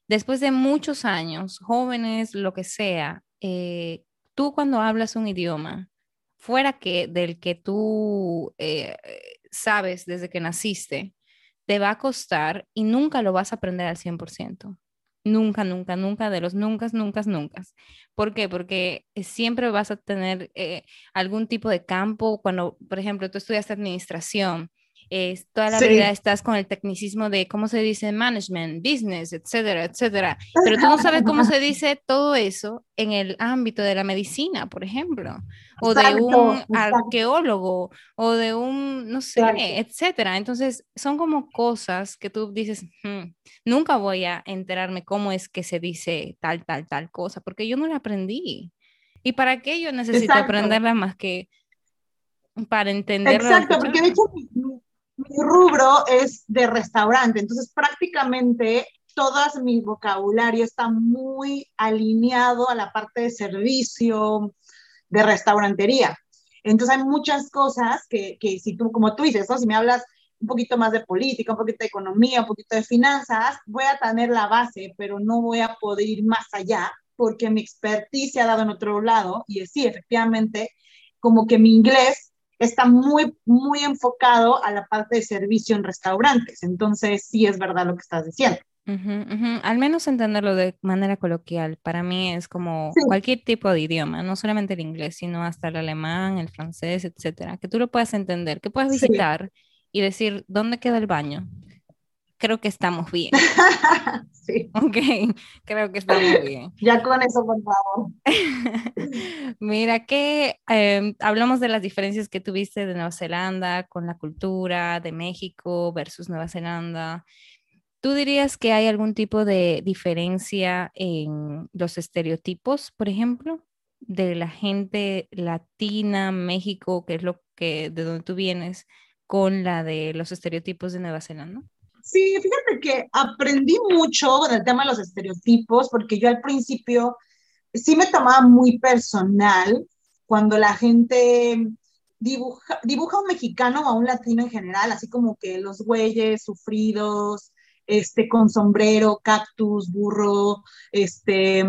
después de muchos años, jóvenes, lo que sea, eh, tú cuando hablas un idioma, fuera que del que tú eh, sabes desde que naciste, te va a costar y nunca lo vas a aprender al 100%. Nunca, nunca, nunca, de los nunca, nunca, nunca. ¿Por qué? Porque siempre vas a tener eh, algún tipo de campo. Cuando, por ejemplo, tú estudiaste administración, toda la vida estás con el tecnicismo de cómo se dice management, business, etcétera, etcétera. Pero tú no sabes cómo se dice todo eso en el ámbito de la medicina, por ejemplo, o de un arqueólogo, o de un, no sé, etcétera. Entonces, son como cosas que tú dices, hmm, nunca voy a enterarme cómo es que se dice tal, tal, tal cosa, porque yo no la aprendí. ¿Y para qué yo necesito aprenderla más que para entenderla? Exacto, porque de hecho mi rubro es de restaurante, entonces prácticamente todo mi vocabulario está muy alineado a la parte de servicio, de restaurantería. Entonces hay muchas cosas que, que si tú, como tú dices, si me hablas un poquito más de política, un poquito de economía, un poquito de finanzas, voy a tener la base, pero no voy a poder ir más allá porque mi expertise se ha dado en otro lado y sí, efectivamente, como que mi inglés está muy, muy enfocado a la parte de servicio en restaurantes. Entonces, sí es verdad lo que estás diciendo. Al menos entenderlo de manera coloquial. Para mí es como cualquier tipo de idioma, no solamente el inglés, sino hasta el alemán, el francés, etcétera. Que tú lo puedas entender, que puedas visitar y decir, ¿dónde queda el baño? Creo que estamos bien. sí. Ok, creo que estamos bien. ya con eso, por favor. Mira que em, hablamos de las diferencias que tuviste de Nueva Zelanda con la cultura de México versus Nueva Zelanda. ¿Tú dirías que hay algún tipo de diferencia en los estereotipos, por ejemplo, de la gente latina, México, que es lo que de donde tú vienes, con la de los estereotipos de Nueva Zelanda? Sí, fíjate que aprendí mucho con el tema de los estereotipos, porque yo al principio sí me tomaba muy personal cuando la gente dibuja, dibuja a un mexicano o a un latino en general, así como que los güeyes sufridos, este, con sombrero, cactus, burro, este,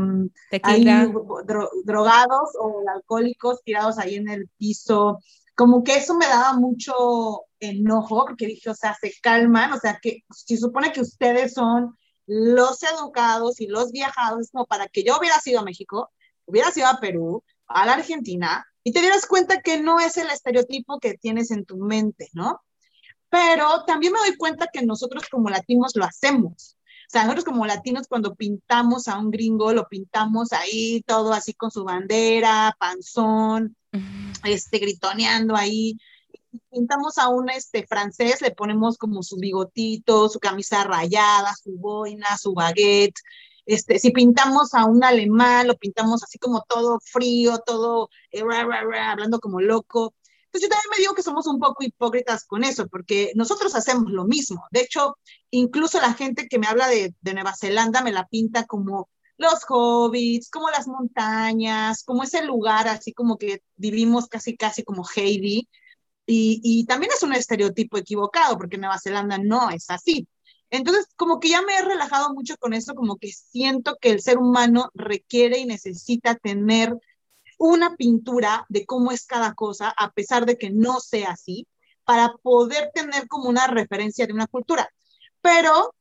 drogados o alcohólicos tirados ahí en el piso. Como que eso me daba mucho enojo, porque dije, o sea, se calman, o sea, que si supone que ustedes son los educados y los viajados, es como para que yo hubiera sido a México, hubiera sido a Perú, a la Argentina, y te dieras cuenta que no es el estereotipo que tienes en tu mente, ¿no? pero también me doy cuenta que nosotros como latinos lo hacemos. O sea, nosotros como latinos cuando pintamos a un gringo, lo pintamos ahí todo así con su bandera, panzón, este, gritoneando ahí. Pintamos a un este, francés, le ponemos como su bigotito, su camisa rayada, su boina, su baguette. Este, si pintamos a un alemán, lo pintamos así como todo frío, todo eh, hablando como loco. Pues yo también me digo que somos un poco hipócritas con eso, porque nosotros hacemos lo mismo. De hecho, incluso la gente que me habla de, Nueva Zelanda me la pinta como los hobbits, como las montañas, como ese lugar así como que vivimos casi casi como Heidi. Y, y, también es un estereotipo equivocado, porque Nueva Zelanda no es así. Entonces, como que ya me he relajado mucho con eso, como que siento que el ser humano requiere y necesita tener una pintura de cómo es cada cosa, a pesar de que no sea así, para poder tener como una referencia de una cultura. Pero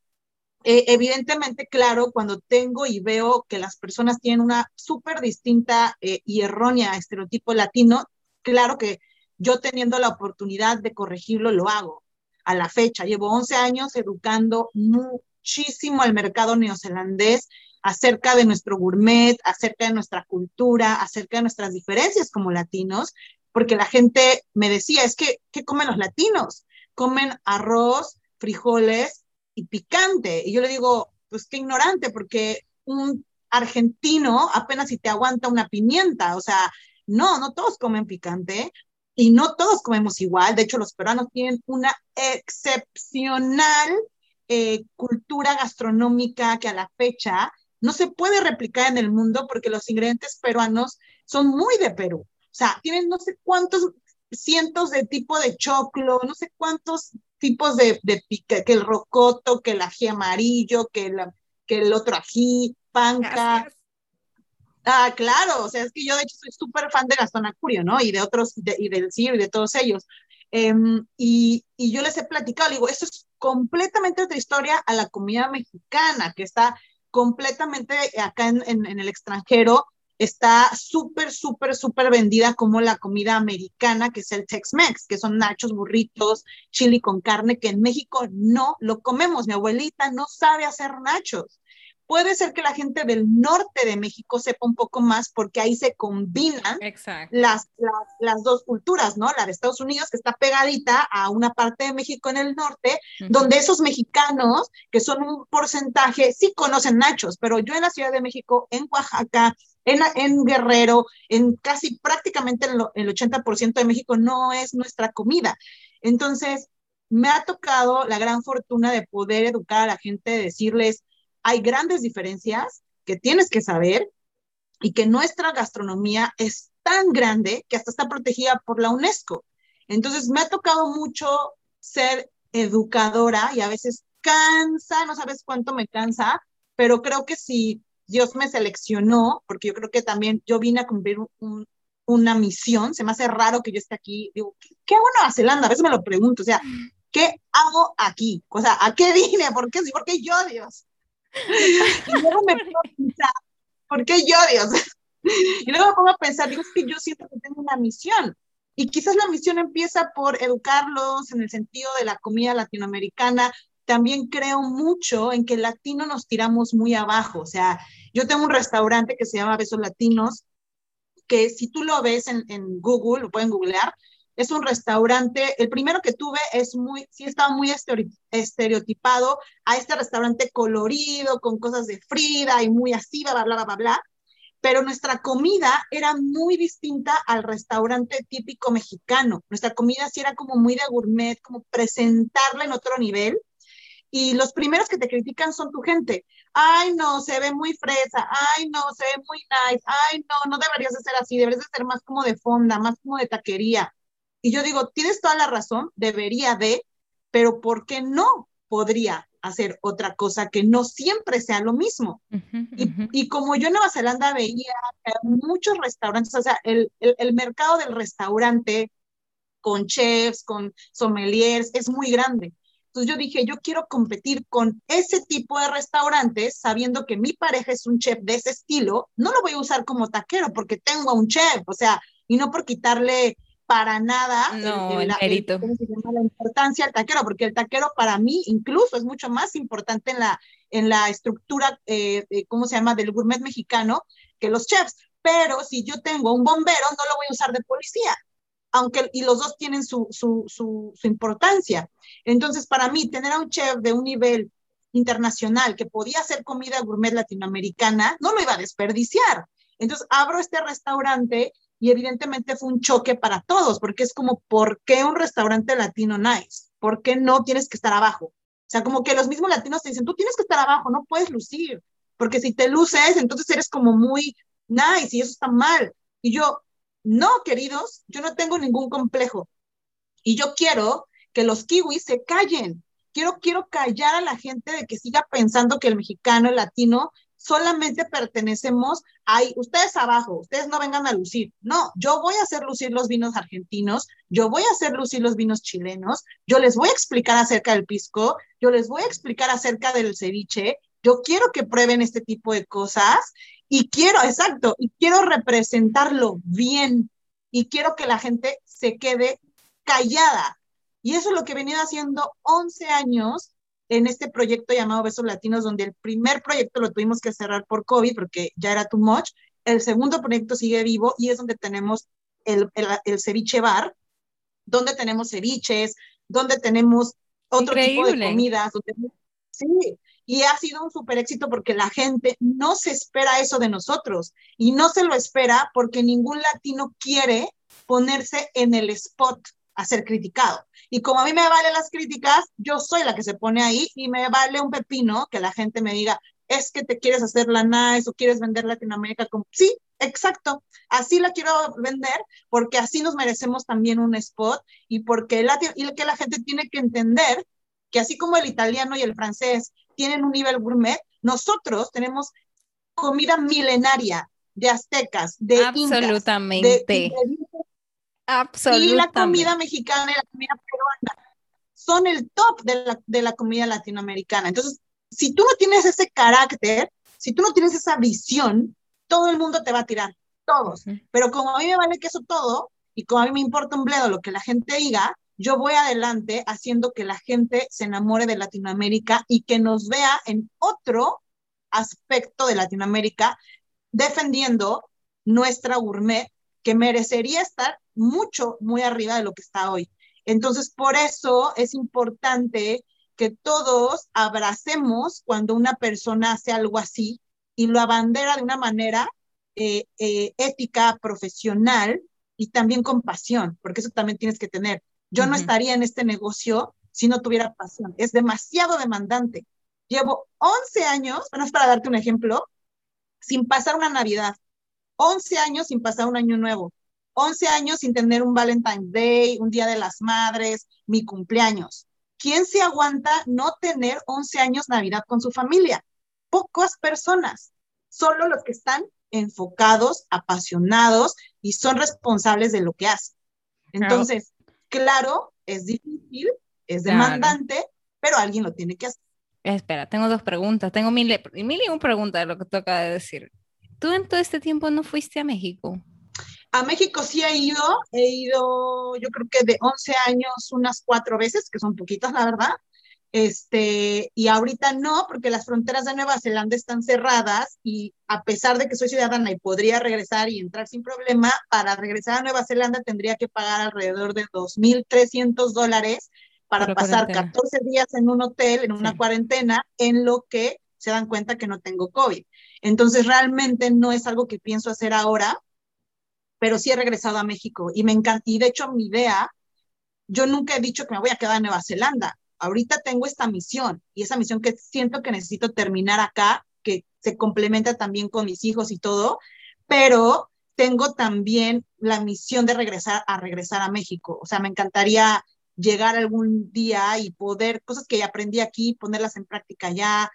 eh, evidentemente, claro, cuando tengo y veo que las personas tienen una súper distinta eh, y errónea estereotipo latino, claro que yo teniendo la oportunidad de corregirlo, lo hago. A la fecha, llevo 11 años educando muchísimo al mercado neozelandés acerca de nuestro gourmet, acerca de nuestra cultura, acerca de nuestras diferencias como latinos, porque la gente me decía, es que, ¿qué comen los latinos? Comen arroz, frijoles y picante. Y yo le digo, pues qué ignorante, porque un argentino apenas si te aguanta una pimienta, o sea, no, no todos comen picante y no todos comemos igual. De hecho, los peruanos tienen una excepcional eh, cultura gastronómica que a la fecha no se puede replicar en el mundo porque los ingredientes peruanos son muy de Perú. O sea, tienen no sé cuántos cientos de tipos de choclo, no sé cuántos tipos de, de que el rocoto, que el ají amarillo, que, la, que el otro ají, panca. Ah, claro, o sea, es que yo de hecho soy súper fan de Gastón Acurio, ¿no? Y de otros, y del CIR y de todos ellos. Em, y, y, yo les he platicado, digo, esto es completamente otra historia a la comida mexicana, que está completamente acá en, en, el extranjero está súper, súper, súper vendida como la comida americana, que es el Tex-Mex, que son nachos, burritos, chili con carne, que en México no lo comemos. Mi abuelita no sabe hacer nachos. Puede ser que la gente del norte de México sepa un poco más porque ahí se combinan las, las, dos culturas, ¿no? La de Estados Unidos, que está pegadita a una parte de México en el norte, donde esos mexicanos, que son un porcentaje, sí conocen nachos, pero yo en la Ciudad de México, en Oaxaca, en, en Guerrero, en casi prácticamente el, el 80% de México no es nuestra comida. Entonces, me ha tocado la gran fortuna de poder educar a la gente, de decirles, hay grandes diferencias que tienes que saber y que nuestra gastronomía es tan grande que hasta está protegida por la UNESCO. Entonces me ha tocado mucho ser educadora y a veces cansa, no sabes cuánto me cansa, pero creo que si Dios me seleccionó, porque yo creo que también yo vine a cumplir una misión, se me hace raro que yo esté aquí, digo, ¿qué, hago en Nueva Zelanda? A veces me lo pregunto, o sea, ¿qué hago aquí? O sea, ¿a qué vine? ¿Por qué? ¿Por qué yo, Dios? Y luego me pongo a pensar, ¿por qué yo, Dios? y luego me pongo a pensar, digo, es que yo siento que tengo una misión. Y quizás la misión empieza por educarlos en el sentido de la comida latinoamericana. También creo mucho en que el latino nos tiramos muy abajo. O sea, yo tengo un restaurante que se llama Besos Latinos, que si tú lo ves en, en Google, lo pueden googlear, es un restaurante, el primero que tuve es muy, sí estaba muy estereotipado a este restaurante colorido, con cosas de Frida y muy así, bla, bla, bla, bla, pero nuestra comida era muy distinta al restaurante típico mexicano. Nuestra comida sí era como muy de gourmet, como presentarla en otro nivel. Y los primeros que te critican son tu gente. Ay, no, se ve muy fresa. Ay, no, se ve muy nice. Ay, no, no deberías de ser así. Deberías de ser más como de fonda, más como de taquería. Y yo digo, tienes toda la razón, debería de, pero ¿por qué no podría hacer otra cosa que no siempre sea lo mismo? y, como yo en Nueva Zelanda veía muchos restaurantes, o sea, el, el, mercado del restaurante con chefs, con sommeliers, es muy grande. Entonces yo dije, yo quiero competir con ese tipo de restaurantes, sabiendo que mi pareja es un chef de ese estilo, no lo voy a usar como taquero porque tengo a un chef, o sea, y no por quitarle para nada no, el, la, la importancia del taquero, porque el taquero para mí incluso es mucho más importante en la, en la estructura, eh, ¿cómo se llama?, del gourmet mexicano que los chefs. Pero si yo tengo un bombero, no lo voy a usar de policía, aunque, y los dos tienen su, su, su, su importancia. Entonces, para mí, tener a un chef de un nivel internacional que podía hacer comida gourmet latinoamericana, no lo iba a desperdiciar. Entonces, abro este restaurante y evidentemente fue un choque para todos, porque es como, ¿por qué un restaurante latino nice? ¿Por qué no tienes que estar abajo? O sea, como que los mismos latinos te dicen, tú tienes que estar abajo, no puedes lucir, porque si te luces, entonces eres como muy nice y eso está mal. Y yo, no, queridos, yo no tengo ningún complejo. Y yo quiero que los kiwis se callen. Quiero, quiero callar a la gente de que siga pensando que el mexicano, el latino, solamente pertenecemos ahí, ustedes abajo, ustedes no vengan a lucir. No, yo voy a hacer lucir los vinos argentinos, yo voy a hacer lucir los vinos chilenos, yo les voy a explicar acerca del pisco, yo les voy a explicar acerca del ceviche, yo quiero que prueben este tipo de cosas y quiero, exacto, y quiero representarlo bien y quiero que la gente se quede callada. Y eso es lo que he venido haciendo 11 años en este proyecto llamado Besos Latinos, donde el primer proyecto lo tuvimos que cerrar por COVID porque ya era too much. El segundo proyecto sigue vivo y es donde tenemos el, el, ceviche bar, donde tenemos ceviches, donde tenemos otro tipo de comidas. sí, y ha sido un súper éxito porque la gente no se espera eso de nosotros y no se lo espera porque ningún latino quiere ponerse en el spot a ser criticado. Y como a mí me valen las críticas, yo soy la que se pone ahí y me vale un pepino que la gente me diga, es que te quieres hacer la nice o quieres vender Latinoamérica como, sí, exacto, así la quiero vender porque así nos merecemos también un spot y porque la, y que la gente tiene que entender que así como el italiano y el francés tienen un nivel gourmet, nosotros tenemos comida milenaria de aztecas, de Absolutamente. de, Absolutamente. Y la comida mexicana y la comida peruana son el top de la, de la comida latinoamericana. Entonces, si tú no tienes ese carácter, si tú no tienes esa visión, todo el mundo te va a tirar, todos. Pero como a mí me vale que eso todo, y como a mí me importa un bledo lo que la gente diga, yo voy adelante haciendo que la gente se enamore de Latinoamérica y que nos vea en otro aspecto de Latinoamérica, defendiendo nuestra gourmet, que merecería estar mucho, muy arriba de lo que está hoy. Entonces, por eso es importante que todos abracemos cuando una persona hace algo así y lo abandera de una manera eh, eh, ética, profesional y también con pasión, porque eso también tienes que tener. Yo no estaría en este negocio si no tuviera pasión. Es demasiado demandante. Llevo 11 años, bueno, es para darte un ejemplo, sin pasar una Navidad, 11 años sin pasar un año nuevo, 11 años sin tener un Valentine's Day, un Día de las Madres, mi cumpleaños. ¿Quién se aguanta no tener 11 años Navidad con su familia? Pocas personas, solo los que están enfocados, apasionados y son responsables de lo que hacen. Entonces, claro, es difícil, es demandante, pero alguien lo tiene que hacer. Espera, tengo dos preguntas. Tengo mil, mil y una preguntas de lo que tú acabas de decir. ¿Tú en todo este tiempo no fuiste a México? A México sí he ido, he ido yo creo que de 11 años unas cuatro veces, que son poquitas la verdad, este, y ahorita no, porque las fronteras de Nueva Zelanda están cerradas y a pesar de que soy ciudadana y podría regresar y entrar sin problema, para regresar a Nueva Zelanda tendría que pagar alrededor de 2.300 dólares para pasar 14 días en un hotel, en una cuarentena, en lo que se dan cuenta que no tengo COVID. Entonces, realmente no es algo que pienso hacer ahora, pero sí he regresado a México y me encanta. Y de hecho, mi idea, yo nunca he dicho que me voy a quedar en Nueva Zelanda ahorita tengo esta misión y esa misión que siento que necesito terminar acá, que se complementa también con mis hijos y todo, pero tengo también la misión de regresar a regresar a México. O sea, me encantaría llegar algún día y poder cosas que ya aprendí aquí, ponerlas en práctica ya,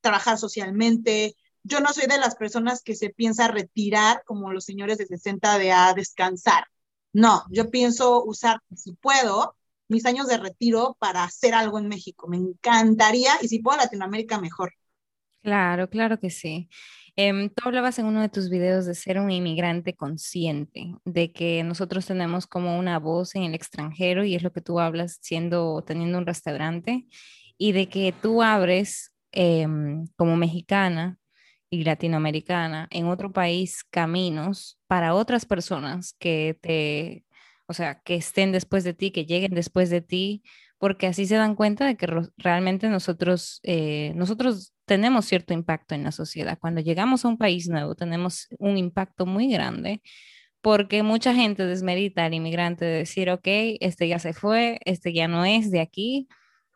trabajar socialmente. Yo no soy de las personas que se piensa retirar como los señores de 60 de a descansar. No, yo pienso usar, si puedo, mis años de retiro para hacer algo en México. Me encantaría y si puedo Latinoamérica mejor. Claro, claro que sí. Em, tú hablabas en uno de tus videos de ser un inmigrante consciente, de que nosotros tenemos como una voz en el extranjero y es lo que tú hablas siendo, teniendo un restaurante y de que tú abres em, como mexicana latinoamericana en otro país caminos para otras personas que te o sea, que estén después de ti, que lleguen después de ti, porque así se dan cuenta de que realmente nosotros, eh, nosotros tenemos cierto impacto en la sociedad. Cuando llegamos a un país nuevo, tenemos un impacto muy grande, porque mucha gente desmerita al inmigrante de decir, ok, este ya se fue, este ya no es de aquí,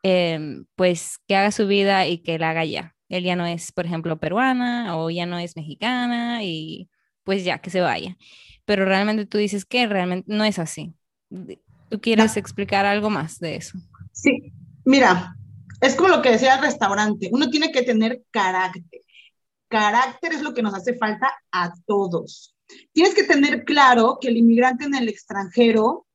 em, pues que haga su vida y que la haga ya. Él ya no es, por ejemplo, peruana o ya no es mexicana y pues ya, que se vaya pero realmente tú dices que realmente no es así. ¿Tú quieres explicar algo más de eso? Sí, mira, es como lo que decía el restaurante, uno tiene que tener carácter. Carácter es lo que nos hace falta a todos. Tienes que tener claro que el inmigrante en el extranjero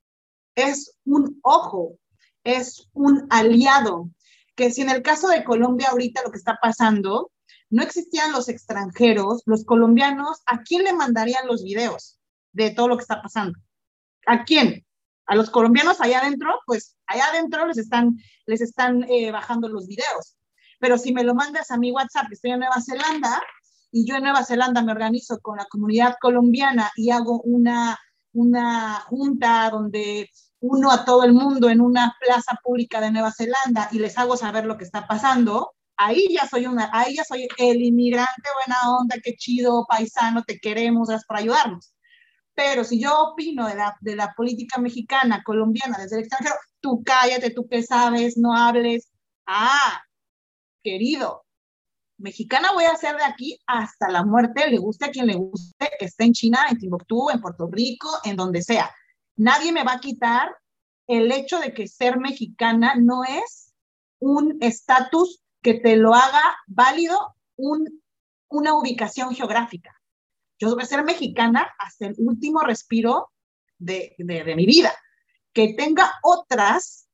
es un ojo, es un aliado, que si en el caso de Colombia ahorita lo que está pasando, no existían los extranjeros, los colombianos, ¿a quién le mandarían los videos? de todo lo que está pasando. ¿A quién? A los colombianos allá adentro, pues allá adentro les están, les están eh, bajando los videos. Pero si me lo mandas a mi WhatsApp, estoy en Nueva Zelanda, y yo en Nueva Zelanda me organizo con la comunidad colombiana y hago una, una junta donde uno a todo el mundo en una plaza pública de Nueva Zelanda y les hago saber lo que está pasando, ahí ya soy una, ahí ya soy el inmigrante buena onda, qué chido, paisano, te queremos, gracias por ayudarnos. Pero si yo opino de la, de la política mexicana, colombiana, desde el extranjero, tú cállate, tú qué sabes, no hables. Ah, querido, mexicana voy a ser de aquí hasta la muerte, le guste a quien le guste, esté en China, en Timbuktu, en Puerto Rico, en donde sea. Nadie me va a quitar el hecho de que ser mexicana no es un estatus que te lo haga válido un, una ubicación geográfica. Yo voy a ser mexicana hasta el último respiro de, de, mi vida. Que tenga otras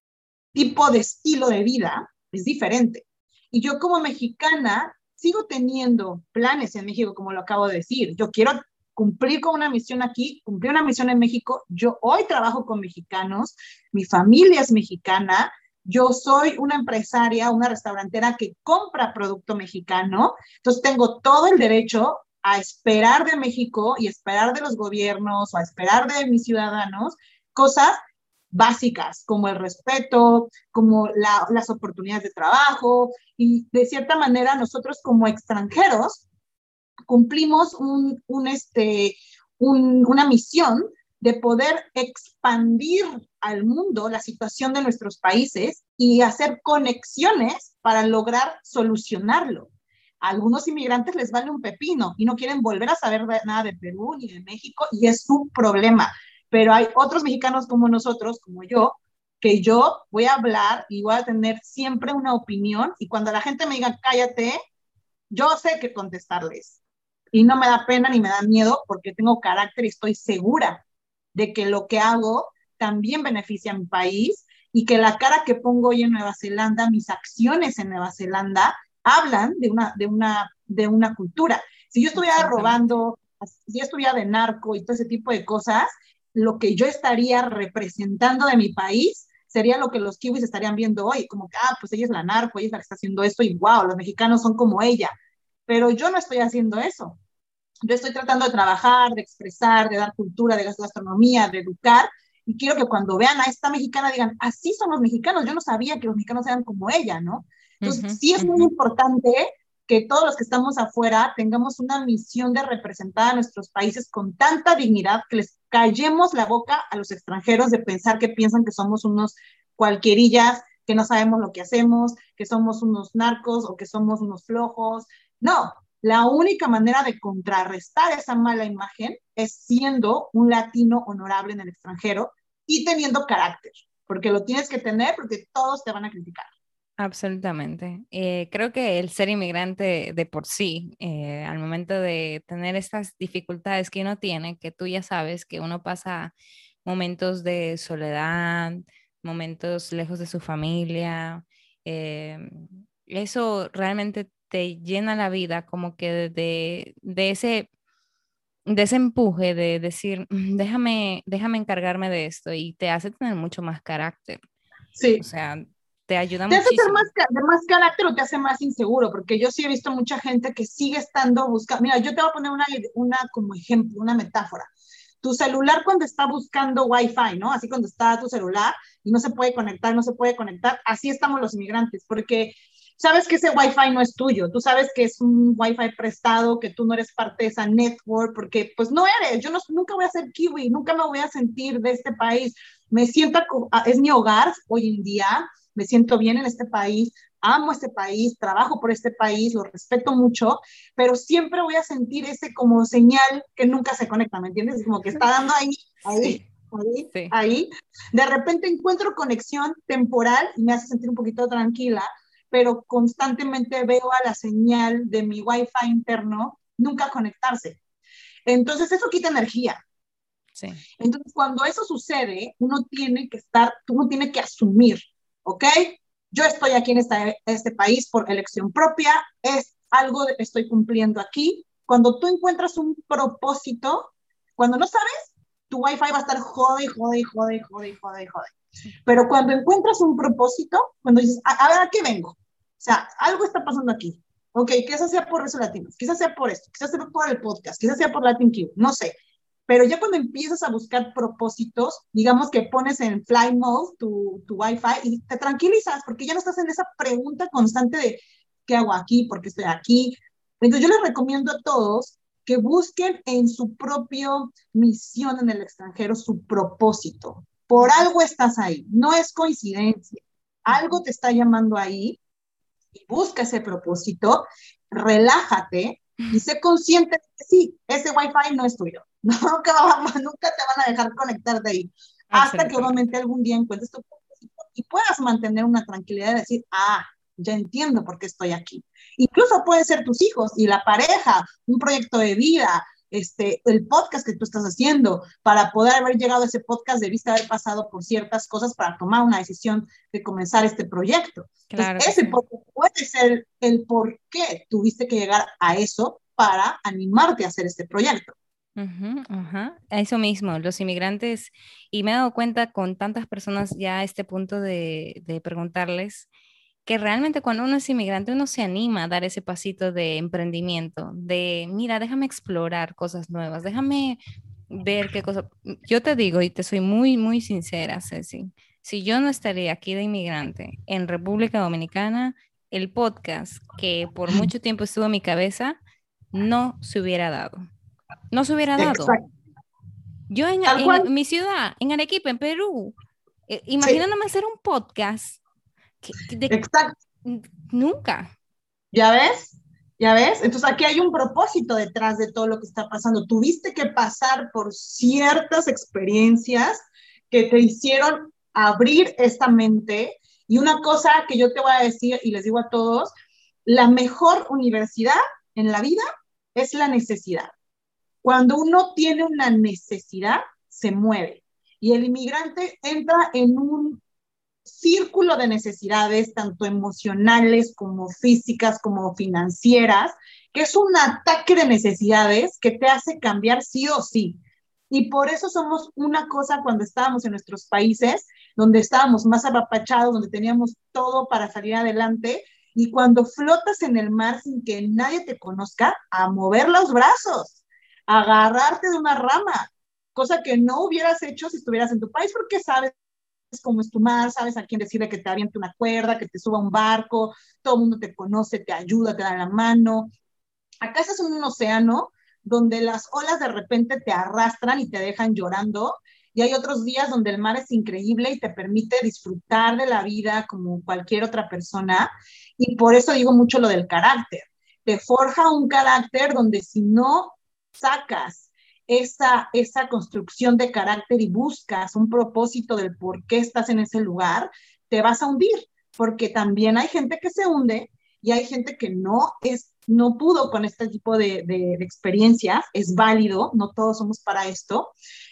tipo de estilo de vida es diferente. Y yo como mexicana sigo teniendo planes en México, como lo acabo de decir. Yo quiero cumplir con una misión aquí, cumplir una misión en México. Yo hoy trabajo con mexicanos, mi familia es mexicana, yo soy una empresaria, una restaurantera que compra producto mexicano, entonces tengo todo el derecho a esperar de México y esperar de los gobiernos o a esperar de mis ciudadanos cosas básicas como el respeto, como las oportunidades de trabajo y de cierta manera nosotros como extranjeros cumplimos un, este, una misión de poder expandir al mundo la situación de nuestros países y hacer conexiones para lograr solucionarlo a algunos inmigrantes les vale un pepino y no quieren volver a saber nada de Perú ni de México y es su problema. Pero hay otros mexicanos como nosotros, como yo, que yo voy a hablar y voy a tener siempre una opinión y cuando la gente me diga cállate, yo sé qué contestarles. Y no me da pena ni me da miedo porque tengo carácter y estoy segura de que lo que hago también beneficia a mi país y que la cara que pongo hoy en Nueva Zelanda, mis acciones en Nueva Zelanda, hablan de una, de una, de una cultura. Si yo estuviera robando, si yo estuviera de narco y todo ese tipo de cosas, lo que yo estaría representando de mi país sería lo que los kiwis estarían viendo hoy, como que, ah, pues ella es la narco, ella es la que está haciendo esto y wow, los mexicanos son como ella. Pero yo no estoy haciendo eso. Yo estoy tratando de trabajar, de expresar, de dar cultura, de gastronomía, de educar. Y quiero que cuando vean a esta mexicana digan, así son los mexicanos. Yo no sabía que los mexicanos eran como ella, ¿no? Entonces, sí es muy importante que todos los que estamos afuera tengamos una misión de representar a nuestros países con tanta dignidad que les callemos la boca a los extranjeros de pensar que piensan que somos unos cualquierillas, que no sabemos lo que hacemos, que somos unos narcos o que somos unos flojos. No, la única manera de contrarrestar esa mala imagen es siendo un latino honorable en el extranjero y teniendo carácter, porque lo tienes que tener porque todos te van a criticar. Absolutamente. Eh, creo que el ser inmigrante de por sí, eh, al momento de tener estas dificultades que uno tiene, que tú ya sabes que uno pasa momentos de soledad, momentos lejos de su familia, eh, eso realmente te llena la vida como que de, de, ese de ese empuje de decir, mm, déjame, déjame encargarme de esto y te hace tener mucho más carácter. Sí. O sea, te ayuda te hace ser más, de más carácter o te hace más inseguro, porque yo sí he visto mucha gente que sigue estando buscando. Mira, yo te voy a poner una, una como ejemplo, una metáfora. Tu celular cuando está buscando Wi-Fi, ¿no? Así cuando está tu celular y no se puede conectar, no se puede conectar, así estamos los inmigrantes, porque sabes que ese Wi-Fi no es tuyo, tú sabes que es un Wi-Fi prestado, que tú no eres parte de esa network, porque pues no eres, yo no, nunca voy a ser kiwi, nunca me voy a sentir de este país, me siento, es mi hogar hoy en día, me siento bien en este país, amo este país, trabajo por este país, lo respeto mucho, pero siempre voy a sentir ese como señal que nunca se conecta, ¿me entiendes? Como que está dando ahí, ahí, ahí, ahí. De repente encuentro conexión temporal y me hace sentir un poquito tranquila, pero constantemente veo a la señal de mi Wi-Fi interno nunca conectarse. Entonces eso quita energía. Sí. Entonces cuando eso sucede, uno tiene que estar, uno tiene que asumir ¿ok? Yo estoy aquí en este país por elección propia, es algo que estoy cumpliendo aquí. Cuando tú encuentras un propósito, cuando no sabes, tu wifi va a estar jode, jode, jode, jode, jode, jode. Pero cuando encuentras un propósito, cuando dices, a, ver, ¿a qué vengo? O sea, algo está pasando aquí. Ok, quizás sea por eso latinos, quizás sea por esto, quizás sea por el podcast, quizás sea por Latin Q, no sé. Pero ya cuando empiezas a buscar propósitos, digamos que pones en fly mode tu, tu Wi-Fi y te tranquilizas porque ya no estás en esa pregunta constante de ¿qué hago aquí? ¿Por qué estoy aquí? Entonces yo les recomiendo a todos que busquen en su propia misión en el extranjero su propósito. Por algo estás ahí, no es coincidencia. Algo te está llamando ahí y busca ese propósito, relájate y sé consciente de que sí, ese Wi-Fi no es tuyo. Nunca, nunca te van a dejar conectarte ahí. Hasta que obviamente algún día encuentres tu propósito y puedas mantener una tranquilidad de decir, ah, ya entiendo por qué estoy aquí. Incluso pueden ser tus hijos y la pareja, un proyecto de vida, este, el podcast que tú estás haciendo, para poder haber llegado a ese podcast debiste haber pasado por ciertas cosas para tomar una decisión de comenzar este proyecto. Claro ese puede ser el por qué tuviste que llegar a eso para animarte a hacer este proyecto. ajá. Eso mismo, los inmigrantes, y me he dado cuenta con tantas personas ya a este punto de, de preguntarles, que realmente cuando uno es inmigrante uno se anima a dar ese pasito de emprendimiento, de, mira, déjame explorar cosas nuevas, déjame ver qué cosas. Yo te digo y te soy muy, muy sincera, Ceci, si yo no estaría aquí de inmigrante en República Dominicana, el podcast que por mucho tiempo estuvo en mi cabeza no se hubiera dado. No se hubiera dado. Yo en, mi ciudad, en Arequipa, en Perú, eh, imaginándome hacer un podcast Exacto. Nunca. ¿Ya ves? ¿Ya ves? Entonces aquí hay un propósito detrás de todo lo que está pasando. Tuviste que pasar por ciertas experiencias que te hicieron abrir esta mente. Y una cosa que yo te voy a decir y les digo a todos, la mejor universidad en la vida es la necesidad. Cuando uno tiene una necesidad, se mueve. Y el inmigrante entra en un círculo de necesidades, tanto emocionales como físicas, como financieras, que es un ataque de necesidades que te hace cambiar sí o sí. Y por eso somos una cosa cuando estábamos en nuestros países, donde estábamos más apapachados, donde teníamos todo para salir adelante, y cuando flotas en el mar sin que nadie te conozca, a mover los brazos, a agarrarte de una rama, cosa que no hubieras hecho si estuvieras en tu país, porque sabes cómo es tu mar, sabes a quién decirle que te aviente una cuerda, que te suba un barco, todo el mundo te conoce, te ayuda, te da la mano. Acá en un océano donde las olas de repente te arrastran y te dejan llorando, y hay otros días donde el mar es increíble y te permite disfrutar de la vida como cualquier otra persona, y por eso digo mucho lo del carácter. Te forja un carácter donde si no sacas esa, esa construcción de carácter y buscas un propósito del por qué estás en ese lugar, te vas a hundir, porque también hay gente que se hunde y hay gente que no es no pudo con este tipo de, de, experiencias, es válido, no todos somos para esto,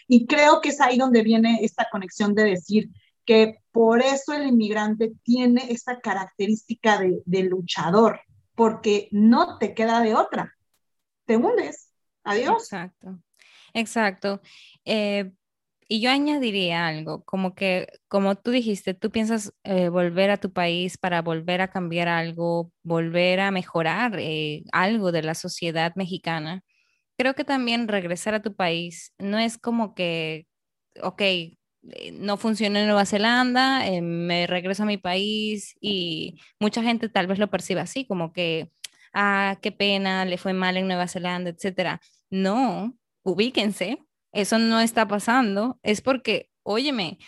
y creo que es ahí donde viene esta conexión de decir que por eso el inmigrante tiene esta característica de, de luchador, porque no te queda de otra, te hundes, adiós. Exacto. Exacto. Eh, y yo añadiría algo, como que, como tú dijiste, tú piensas eh, volver a tu país para volver a cambiar algo, volver a mejorar eh, algo de la sociedad mexicana. Creo que también regresar a tu país no es como que, ok, no funciona en Nueva Zelanda, me regreso a mi país y mucha gente tal vez lo perciba así, como que, ah, qué pena, le fue mal en Nueva Zelanda, etcétera. No, ubíquense, eso no está pasando, es porque, óyeme,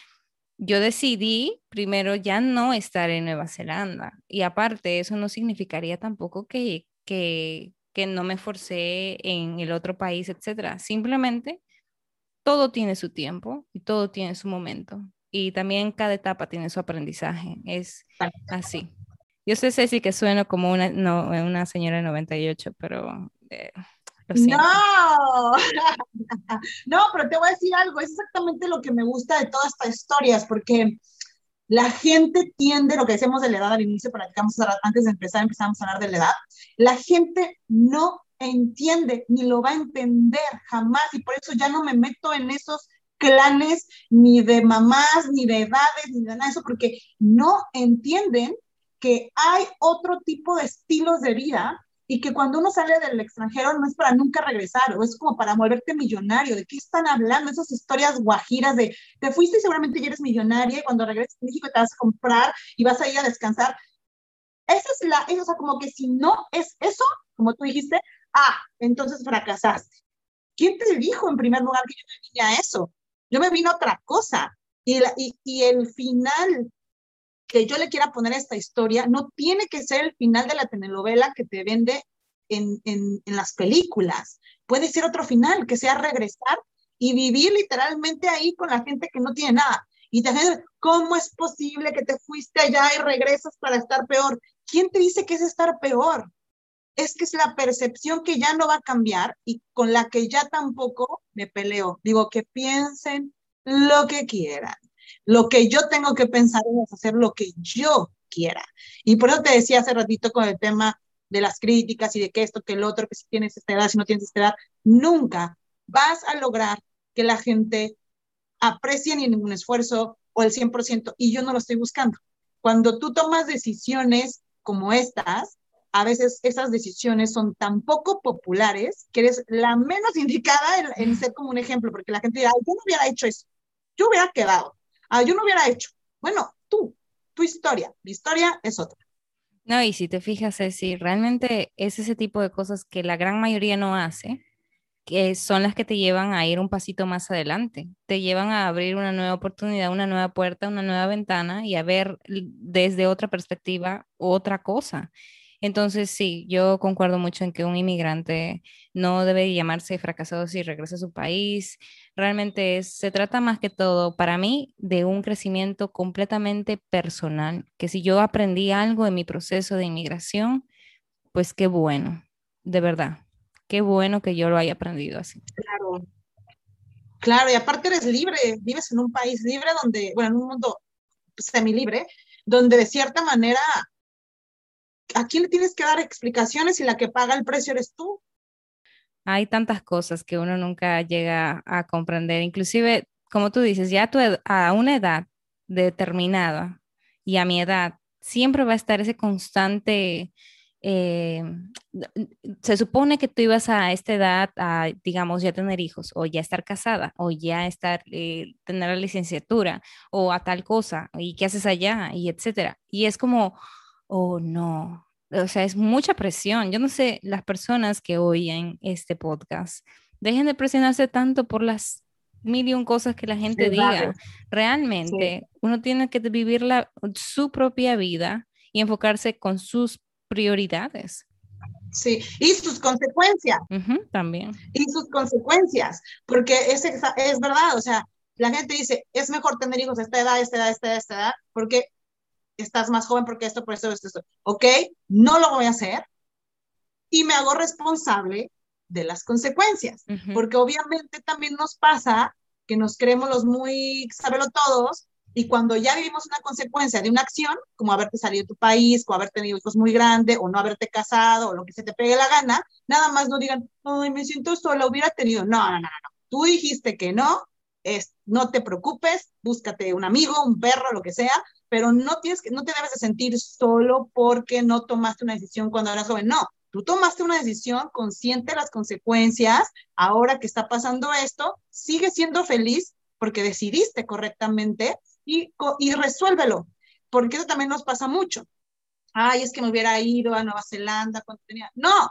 yo decidí primero ya no estar en Nueva Zelanda y aparte eso no significaría tampoco que, que, que no me forcé en el otro país, etcétera. Simplemente todo tiene su tiempo y todo tiene su momento y también cada etapa tiene su aprendizaje, es así. Yo sé, Ceci, que sueno como una, no, una señora de 98, pero... Eh, no, no, pero te voy a decir algo, es exactamente lo que me gusta de todas estas historias, porque la gente tiende, lo que decíamos de la edad al inicio, platicamos antes de empezar, empezamos a hablar de la edad, la gente no entiende ni lo va a entender jamás y por eso ya no me meto en esos clanes ni de mamás, ni de edades, ni de nada eso, porque no entienden que hay otro tipo de estilos de vida y que cuando uno sale del extranjero no es para nunca regresar, o es como para volverte millonario. ¿De qué están hablando? Esas historias guajiras de te fuiste y seguramente ya eres millonaria y cuando regreses a México te vas a comprar y vas a ir a descansar. Esa es la, eso, o sea, como que si no es eso, como tú dijiste, ah, entonces fracasaste. ¿Quién te dijo en primer lugar que yo me vine a eso? Yo me vine a otra cosa. Y, y, y el final que yo le quiera poner a esta historia no tiene que ser el final de la telenovela que te vende en, en, en las películas. Puede ser otro final, que sea regresar y vivir literalmente ahí con la gente que no tiene nada. Y te ¿cómo es posible que te fuiste allá y regresas para estar peor? ¿Quién te dice que es estar peor? Es que es la percepción que ya no va a cambiar y con la que ya tampoco me peleo. Digo, que piensen lo que quieran. Lo que yo tengo que pensar es hacer lo que yo quiera. Y por eso te decía hace ratito con el tema de las críticas y de que esto, que el otro, que si tienes esta edad, si no tienes esta edad, nunca vas a lograr que la gente aprecie ni ningún esfuerzo o el 100%, y yo no lo estoy buscando. Cuando tú tomas decisiones como estas, a veces esas decisiones son tan poco populares que eres la menos indicada en, en ser como un ejemplo, porque la gente dirá, yo no hubiera hecho eso, yo hubiera quedado, ah, yo no hubiera hecho. Bueno, tú, tu historia, mi historia es otra. No, y si te fijas, si realmente es ese tipo de cosas que la gran mayoría no hace, que son las que te llevan a ir un pasito más adelante, te llevan a abrir una nueva oportunidad, una nueva puerta, una nueva ventana y a ver desde otra perspectiva otra cosa. Entonces, sí, yo concuerdo mucho en que un inmigrante no debe llamarse fracasado si regresa a su país. Realmente se trata más que todo, para mí, de un crecimiento completamente personal, que si yo aprendí algo en mi proceso de inmigración, pues qué bueno, de verdad, qué bueno que yo lo haya aprendido así. Claro. Claro, y aparte eres libre, vives en un país libre donde, bueno, en un mundo semilibre, donde de cierta manera, ¿a quién le tienes que dar explicaciones y la que paga el precio eres tú? Hay tantas cosas que uno nunca llega a comprender, inclusive, como tú dices, ya a una edad determinada y a mi edad, siempre va a estar ese constante eh, se supone que tú ibas a esta edad a, digamos, ya tener hijos o ya estar casada o ya estar, eh, tener la licenciatura o a tal cosa y qué haces allá y etcétera. Y es como, oh no, o sea, es mucha presión. Yo no sé, las personas que oyen este podcast, dejen de presionarse tanto por las mil y un cosas que la gente diga. Realmente, uno tiene que vivir la, su propia vida y enfocarse con sus prioridades. Sí, y sus consecuencias. también. Y sus consecuencias, porque es, es verdad, o sea, la gente dice, es mejor tener hijos a esta edad, esta edad, esta edad, esta edad, porque estás más joven, porque esto, por esto, esto, esto. Ok, no lo voy a hacer y me hago responsable de las consecuencias, porque obviamente también nos pasa que nos creemos los muy sabelo todos y cuando ya vivimos una consecuencia de una acción, como haberte salido de tu país, o haber tenido hijos muy grandes, o no haberte casado, o lo que se te pegue la gana, nada más no digan, ay, me siento sola, hubiera tenido. No, no, no, no. Tú dijiste que no, es, no te preocupes, búscate un amigo, un perro, lo que sea, pero no, tienes que, no te debes de sentir solo porque no tomaste una decisión cuando eras joven. No, tú tomaste una decisión consciente de las consecuencias. Ahora que está pasando esto, sigue siendo feliz porque decidiste correctamente y, y resuélvelo, porque eso también nos pasa mucho. Ay, es que me hubiera ido a Nueva Zelanda cuando tenía. No,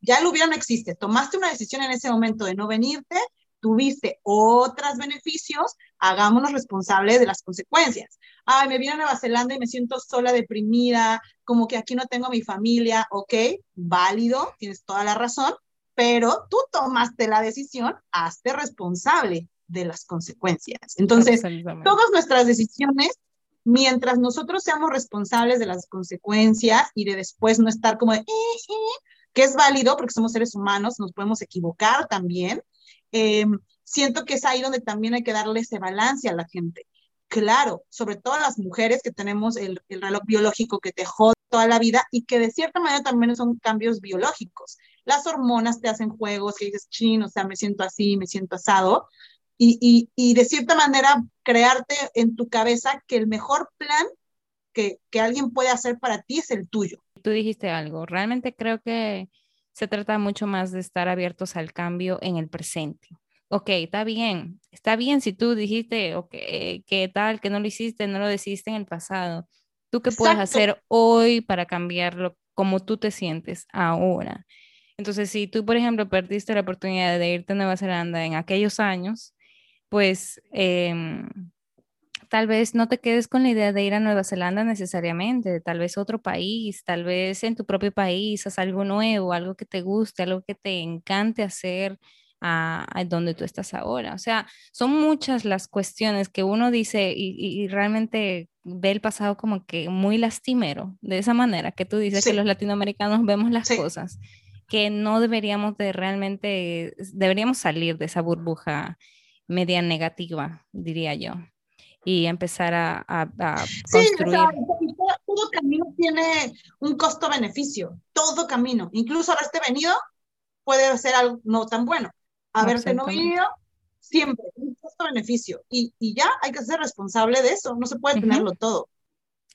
ya lo hubiera no existe. Tomaste una decisión en ese momento de no venirte, tuviste otros beneficios, hagámonos responsables de las consecuencias. Ay, me vine a Nueva Zelanda y me siento sola, deprimida, como que aquí no tengo a mi familia. Ok, válido, tienes toda la razón, pero tú tomaste la decisión, hazte responsable de las consecuencias. Entonces, todas nuestras decisiones, mientras nosotros seamos responsables de las consecuencias y de después no estar como de, eh, eh", que es válido porque somos seres humanos, nos podemos equivocar también, em, siento que es ahí donde también hay que darle ese balance a la gente. Claro, sobre todo a las mujeres que tenemos el, el reloj biológico que te jode toda la vida y que de cierta manera también son cambios biológicos. Las hormonas te hacen juegos que dices, chin, o sea, me siento así, me siento asado, y, y, de cierta manera crearte en tu cabeza que el mejor plan que alguien puede hacer para ti es el tuyo. Tú dijiste algo, realmente creo que se trata mucho más de estar abiertos al cambio en el presente. Ok, está bien, está bien si tú dijiste, ok, que tal, que no lo hiciste, no lo decidiste en el pasado. ¿Tú qué puedes hacer hoy para cambiarlo como tú te sientes ahora? Entonces, si tú, por ejemplo, perdiste la oportunidad de irte a Nueva Zelanda en aquellos años, pues em, tal vez no te quedes con la idea de ir a Nueva Zelanda necesariamente, tal vez otro país, tal vez en tu propio país, haz algo nuevo, algo que te guste, algo que te encante hacer a, donde tú estás ahora. O sea, son muchas las cuestiones que uno dice y, realmente ve el pasado como que muy lastimero, de esa manera que tú dices que los latinoamericanos vemos las cosas que no deberíamos de realmente, deberíamos salir de esa burbuja media negativa, diría yo, y empezar a, a, construir. Sí, todo, camino tiene un costo-beneficio, todo camino, incluso haberte venido puede ser algo no tan bueno. Haberte no venido, siempre, un costo-beneficio. Y, y, ya hay que ser responsable de eso, no se puede tenerlo todo.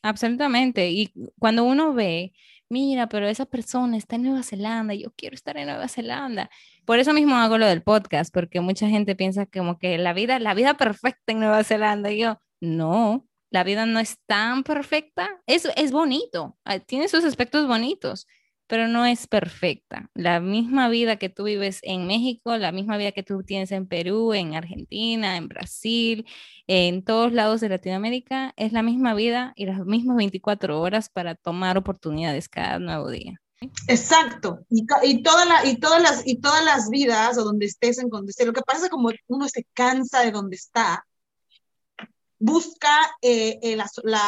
Absolutamente. Y cuando uno ve mira, pero esa persona está en Nueva Zelanda, yo quiero estar en Nueva Zelanda. Por eso mismo hago lo del podcast, porque mucha gente piensa como que la vida, la vida perfecta en Nueva Zelanda, y yo, no, la vida no es tan perfecta, es, es bonito, ah, tiene sus aspectos bonitos, pero no es perfecta. La misma vida que tú vives en México, la misma vida que tú tienes en Perú, en Argentina, en Brasil, en todos lados de Latinoamérica, es la misma vida y las mismas 24 horas para tomar oportunidades cada nuevo día. Exacto, y, y, toda la, y, todas las, y todas las vidas o donde estés, en donde estés, lo que pasa es como uno se cansa de donde está, busca eh, el,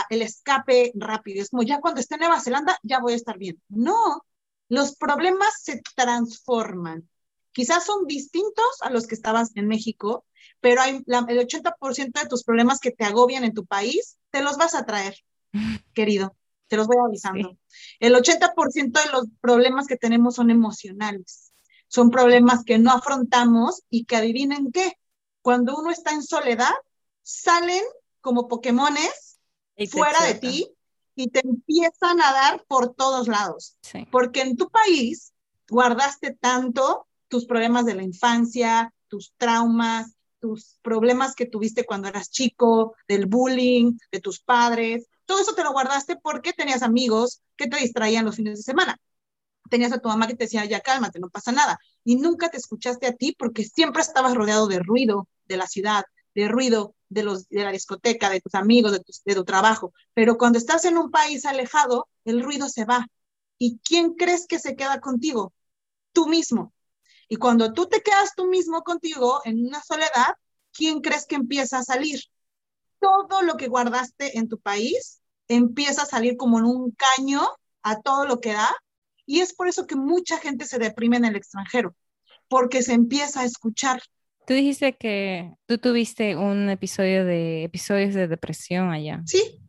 el, escape rápido. Es como ya cuando esté en Nueva Zelanda, ya voy a estar bien. No, los problemas se transforman. Quizás son distintos a los que estabas en México, pero hay el 80% de tus problemas que te agobian en tu país, te los vas a traer, querido, te los voy avisando. El 80% de los problemas que tenemos son emocionales, son problemas que no afrontamos y que adivinen qué, cuando uno está en soledad, salen como Pokémones fuera de ti y te empiezan a dar por todos lados. Porque en tu país guardaste tanto tus problemas de la infancia, tus traumas, tus problemas que tuviste cuando eras chico, del bullying, de tus padres. Todo eso te lo guardaste porque tenías amigos que te distraían los fines de semana. Tenías a tu mamá que te decía, ya cálmate, no pasa nada. Y nunca te escuchaste a ti porque siempre estabas rodeado de ruido de la ciudad, de ruido de, los, de la discoteca, de tus amigos, de tu, de tu trabajo. Pero cuando estás en un país alejado, el ruido se va. ¿Y quién crees que se queda contigo? Tú mismo. Y cuando tú te quedas tú mismo contigo en una soledad, ¿quién crees que empieza a salir? Todo lo que guardaste en tu país empieza a salir como en un caño a todo lo que da. Y es por eso que mucha gente se deprime en el extranjero, porque se empieza a escuchar, Tú dijiste que tú tuviste un episodio de episodios de depresión allá. Sí,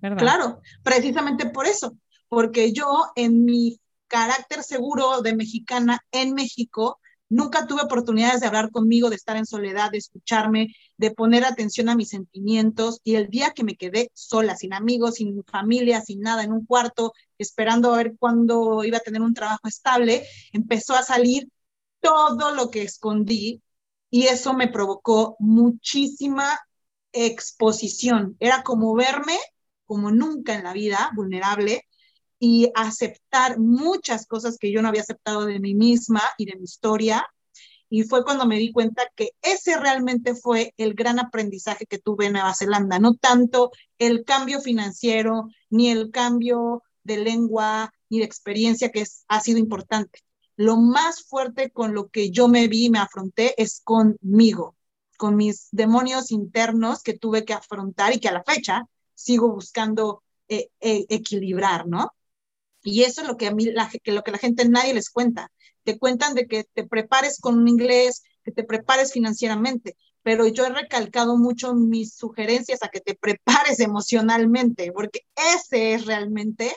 ¿verdad? Claro, precisamente por eso, porque yo en mi carácter seguro de mexicana en México nunca tuve oportunidades de hablar conmigo, de estar en soledad, de escucharme, de poner atención a mis sentimientos y el día que me quedé sola, sin amigos, sin familia, sin nada, en un cuarto, esperando a ver cuándo iba a tener un trabajo estable, empezó a salir todo lo que escondí y eso me provocó muchísima exposición. Era como verme como nunca en la vida, vulnerable, y aceptar muchas cosas que yo no había aceptado de mí misma y de mi historia. Y fue cuando me di cuenta que ese realmente fue el gran aprendizaje que tuve en Nueva Zelanda, no tanto el cambio financiero, ni el cambio de lengua, ni de experiencia, que ha sido importante, lo más fuerte con lo que yo me vi y me afronté es conmigo, con mis demonios internos que tuve que afrontar y que a la fecha sigo buscando eh, eh, equilibrar, ¿no? Y eso es lo que a mí, la, que lo que la gente nadie les cuenta. Te cuentan de que te prepares con un inglés, que te prepares financieramente, pero yo he recalcado mucho mis sugerencias a que te prepares emocionalmente, porque ese es realmente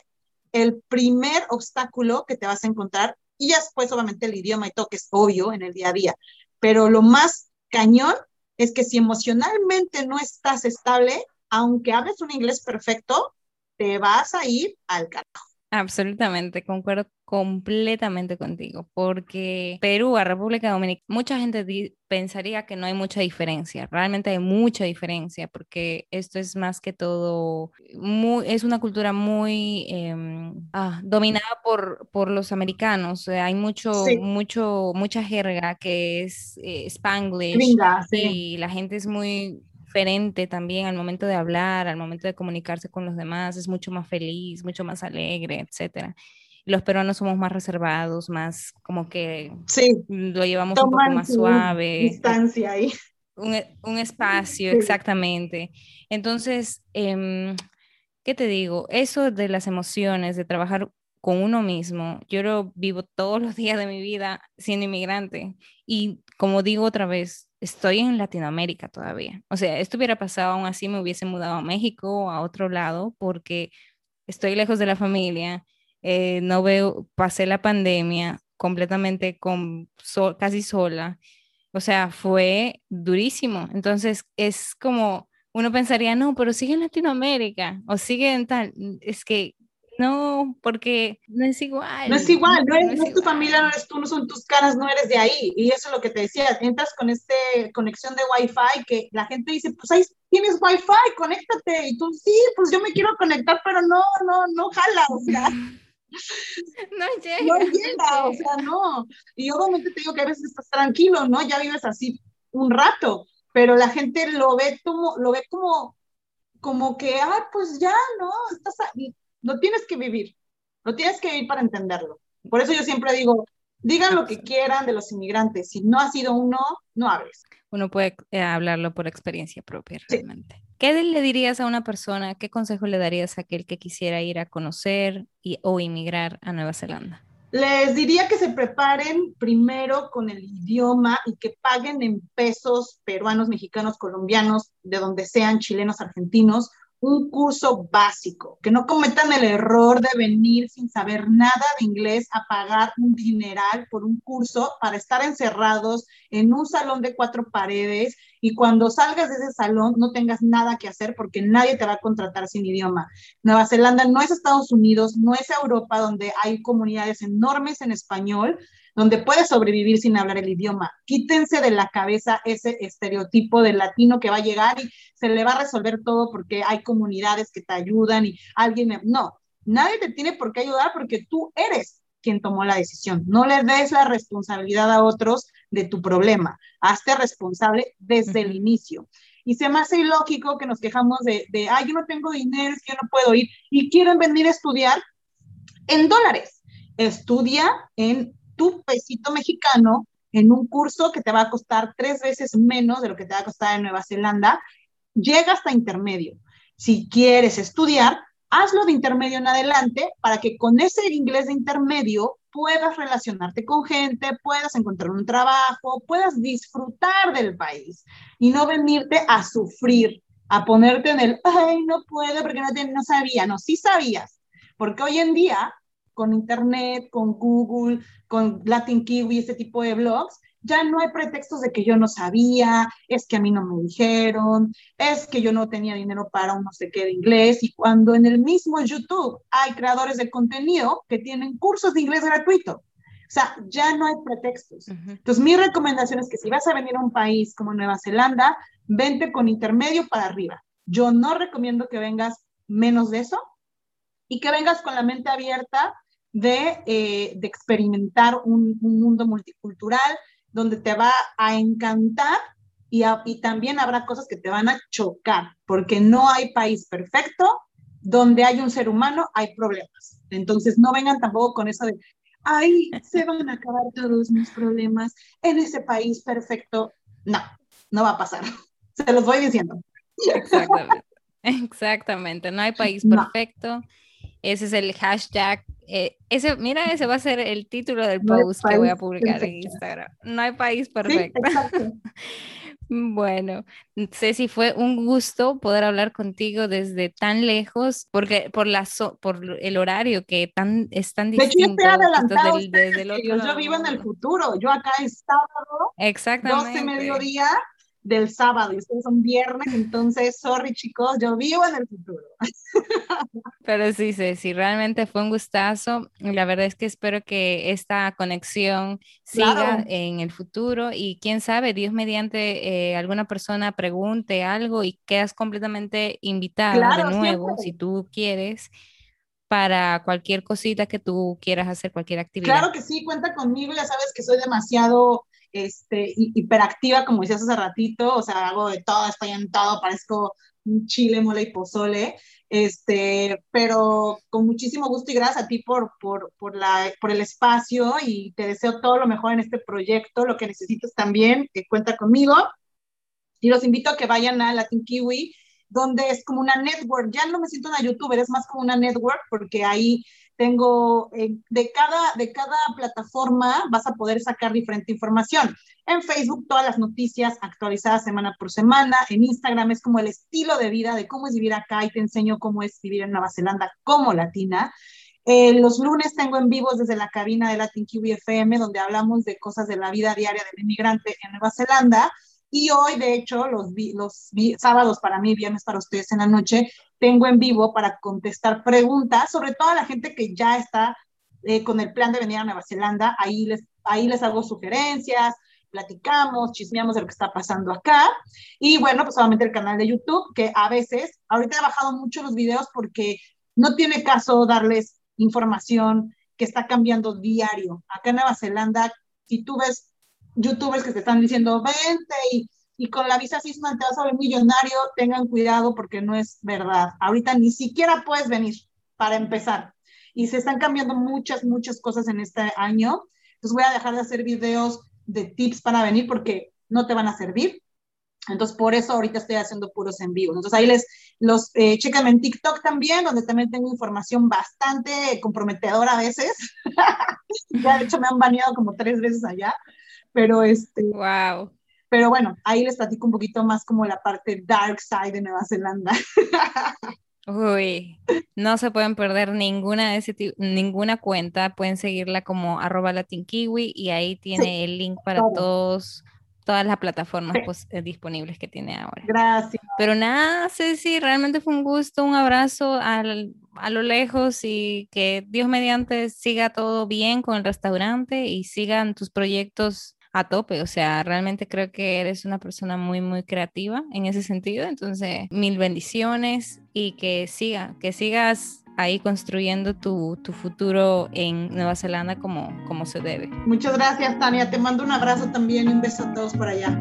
el primer obstáculo que te vas a encontrar y después obviamente el idioma y todo, que es obvio en el día a día. Pero lo más cañón es que si emocionalmente no estás estable, aunque hables un inglés perfecto, te vas a ir al carajo. Absolutamente, concuerdo completamente contigo, porque Perú a República Dominicana, mucha gente pensaría que no hay mucha diferencia, realmente hay mucha diferencia, porque esto es más que todo, muy, es una cultura muy em, ah, dominada por, por los americanos, hay mucho, mucho, mucha jerga que es eh, spanglish, y la gente es muy diferente también al momento de hablar, al momento de comunicarse con los demás, es mucho más feliz, mucho más alegre, etcétera. Los peruanos somos más reservados, más como que lo llevamos un poco más suave. Distancia ahí. Un, un espacio, exactamente. Entonces, eh, ¿qué te digo? Eso de las emociones, de trabajar con uno mismo, yo lo vivo todos los días de mi vida siendo inmigrante. Y como digo otra vez, estoy en Latinoamérica todavía. O sea, esto hubiera pasado aún así, me hubiese mudado a México o a otro lado porque estoy lejos de la familia, eh, no veo, pasé la pandemia completamente con, casi sola. O sea, fue durísimo. Entonces, es como, uno pensaría, no, pero sigue en Latinoamérica o sigue en tal. Es que no, porque no es igual. No es igual, no, es, tu familia, no eres tú, no son tus caras, no eres de ahí. Y eso es lo que te decía, entras con esta conexión de Wi-Fi que la gente dice, pues ahí tienes Wi-Fi, conéctate. Y tú, sí, pues yo me quiero conectar, pero no, no, no jala, o sea. No llega. No llega, o sea, no. Y obviamente te digo que a veces estás tranquilo, ¿no? Ya vives así un rato, pero la gente lo ve como, lo ve como, como que, ah, pues ya, ¿no? Estás no tienes que vivir, no tienes que vivir para entenderlo. Por eso yo siempre digo, digan lo que quieran de los inmigrantes. Si no ha sido uno, no hables. Uno puede eh, hablarlo por experiencia propia realmente. ¿Qué le dirías a una persona, qué consejo le darías a aquel que quisiera ir a conocer y, o inmigrar a Nueva Zelanda? Les diría que se preparen primero con el idioma y que paguen en pesos peruanos, mexicanos, colombianos, de donde sean, chilenos, argentinos, un curso básico, que no cometan el error de venir sin saber nada de inglés a pagar un dineral por un curso para estar encerrados en un salón de cuatro paredes y cuando salgas de ese salón no tengas nada que hacer porque nadie te va a contratar sin idioma. Nueva Zelanda no es Estados Unidos, no es Europa donde hay comunidades enormes en español, donde puedes sobrevivir sin hablar el idioma. Quítense de la cabeza ese estereotipo del latino que va a llegar y se le va a resolver todo porque hay comunidades que te ayudan y alguien... No, nadie te tiene por qué ayudar porque tú eres quien tomó la decisión. No le des la responsabilidad a otros de tu problema. Hazte responsable desde el inicio. Y se me hace ilógico que nos quejamos de, de, ay, yo no tengo dinero, es que yo no puedo ir, y quieren venir a estudiar en dólares. Estudia en tu pesito mexicano en un curso que te va a costar tres veces menos de lo que te va a costar en Nueva Zelanda, llega hasta intermedio. Si quieres estudiar, hazlo de intermedio en adelante para que con ese inglés de intermedio puedas relacionarte con gente, puedas encontrar un trabajo, puedas disfrutar del país y no venirte a sufrir, a ponerte en el, ay, no puedo porque no, no sabía, no, sí sabías, porque hoy en día con Internet, con Google, con Latin Kiwi, este tipo de blogs, ya no hay pretextos de que yo no sabía, es que a mí no me dijeron, es que yo no tenía dinero para un no sé qué de inglés, y cuando en el mismo YouTube hay creadores de contenido que tienen cursos de inglés gratuito. O sea, ya no hay pretextos. Entonces, mi recomendación es que si vas a venir a un país como Nueva Zelanda, vente con intermedio para arriba. Yo no recomiendo que vengas menos de eso y que vengas con la mente abierta eh, de, experimentar un, mundo multicultural donde te va a encantar y, y también habrá cosas que te van a chocar, porque no hay país perfecto, donde hay un ser humano hay problemas. Entonces no vengan tampoco con eso de, ay, se van a acabar todos mis problemas en ese país perfecto. No, no va a pasar. Se los voy diciendo. Exactamente. Exactamente. No hay país perfecto. Ese es el hashtag eh, ese, mira, ese va a ser el título del post que voy a publicar en Instagram. No hay país perfecto. bueno, Ceci, fue un gusto poder hablar contigo desde tan lejos, porque por la por el horario que tan es tan distinto. yo vivo en el futuro. Yo acá es sábado, Exactamente. 12 mediodía del sábado y ustedes son viernes, entonces, sorry chicos, yo vivo en el futuro. Pero sí, sí, realmente fue un gustazo. La verdad es que espero que esta conexión siga en el futuro y quién sabe, Dios mediante eh, alguna persona pregunte algo y quedas completamente invitada de nuevo, si tú quieres para cualquier cosita que tú quieras hacer, cualquier actividad. Claro que sí, cuenta conmigo, ya sabes que soy demasiado este, hiperactiva, como decías hace ratito, o sea, hago de todo, estoy en todo, parezco un chile, mole y pozole, este, pero con muchísimo gusto y gracias a ti por, por, por, la, por el espacio y te deseo todo lo mejor en este proyecto, lo que necesites también, que cuenta conmigo. Y los invito a que vayan a Latin Kiwi, donde es como una network, ya no me siento una youtuber, es más como una network, porque ahí tengo de, cada, de cada plataforma vas a poder sacar diferente información. En Facebook todas las noticias actualizadas semana por semana, en Instagram es como el estilo de vida de cómo es vivir acá y te enseño cómo es vivir en Nueva Zelanda como latina. Eh, los lunes tengo en vivos desde la cabina de Latin QB FM, donde hablamos de cosas de la vida diaria del inmigrante en Nueva Zelanda. Y hoy, de hecho, los, los sábados para mí, viernes para ustedes en la noche, tengo en vivo para contestar preguntas, sobre todo a la gente que ya está eh, con el plan de venir a Nueva Zelanda. Ahí les, ahí les hago sugerencias, platicamos, chismeamos de lo que está pasando acá. Y bueno, pues solamente el canal de YouTube, que a veces, ahorita he bajado mucho los videos porque no tiene caso darles información que está cambiando diario. Acá en Nueva Zelanda, si tú ves youtubers que te están diciendo, vente y y con la visa Sisman te vas a ver millonario, tengan cuidado porque no es verdad. Ahorita ni siquiera puedes venir para empezar. Y se están cambiando muchas, muchas cosas en este año. Entonces voy a dejar de hacer videos de tips para venir porque no te van a servir. Entonces, por eso ahorita estoy haciendo puros en vivo. Entonces, ahí les, los, eh, en TikTok también, donde también tengo información bastante comprometedora a veces. ya, de hecho, me han baneado como tres veces allá. Pero, este... Wow. Pero bueno, ahí les platico un poquito más como la parte dark side de Nueva Zelanda. Uy, no se pueden perder ninguna de ese ninguna cuenta, pueden seguirla como arroba latinkiwi y ahí tiene el link para todos todas las plataformas pues, eh, disponibles que tiene ahora. Gracias. Pero nada, Ceci, realmente fue un gusto, un abrazo al, a lo lejos y que Dios mediante siga todo bien con el restaurante y sigan tus proyectos a tope. O sea, realmente creo que eres una persona muy, muy creativa en ese sentido. Entonces, mil bendiciones y que siga, que sigas ahí construyendo tu, tu, futuro en Nueva Zelanda como, como se debe. Muchas gracias, Tania. Te mando un abrazo también y un beso a todos por allá.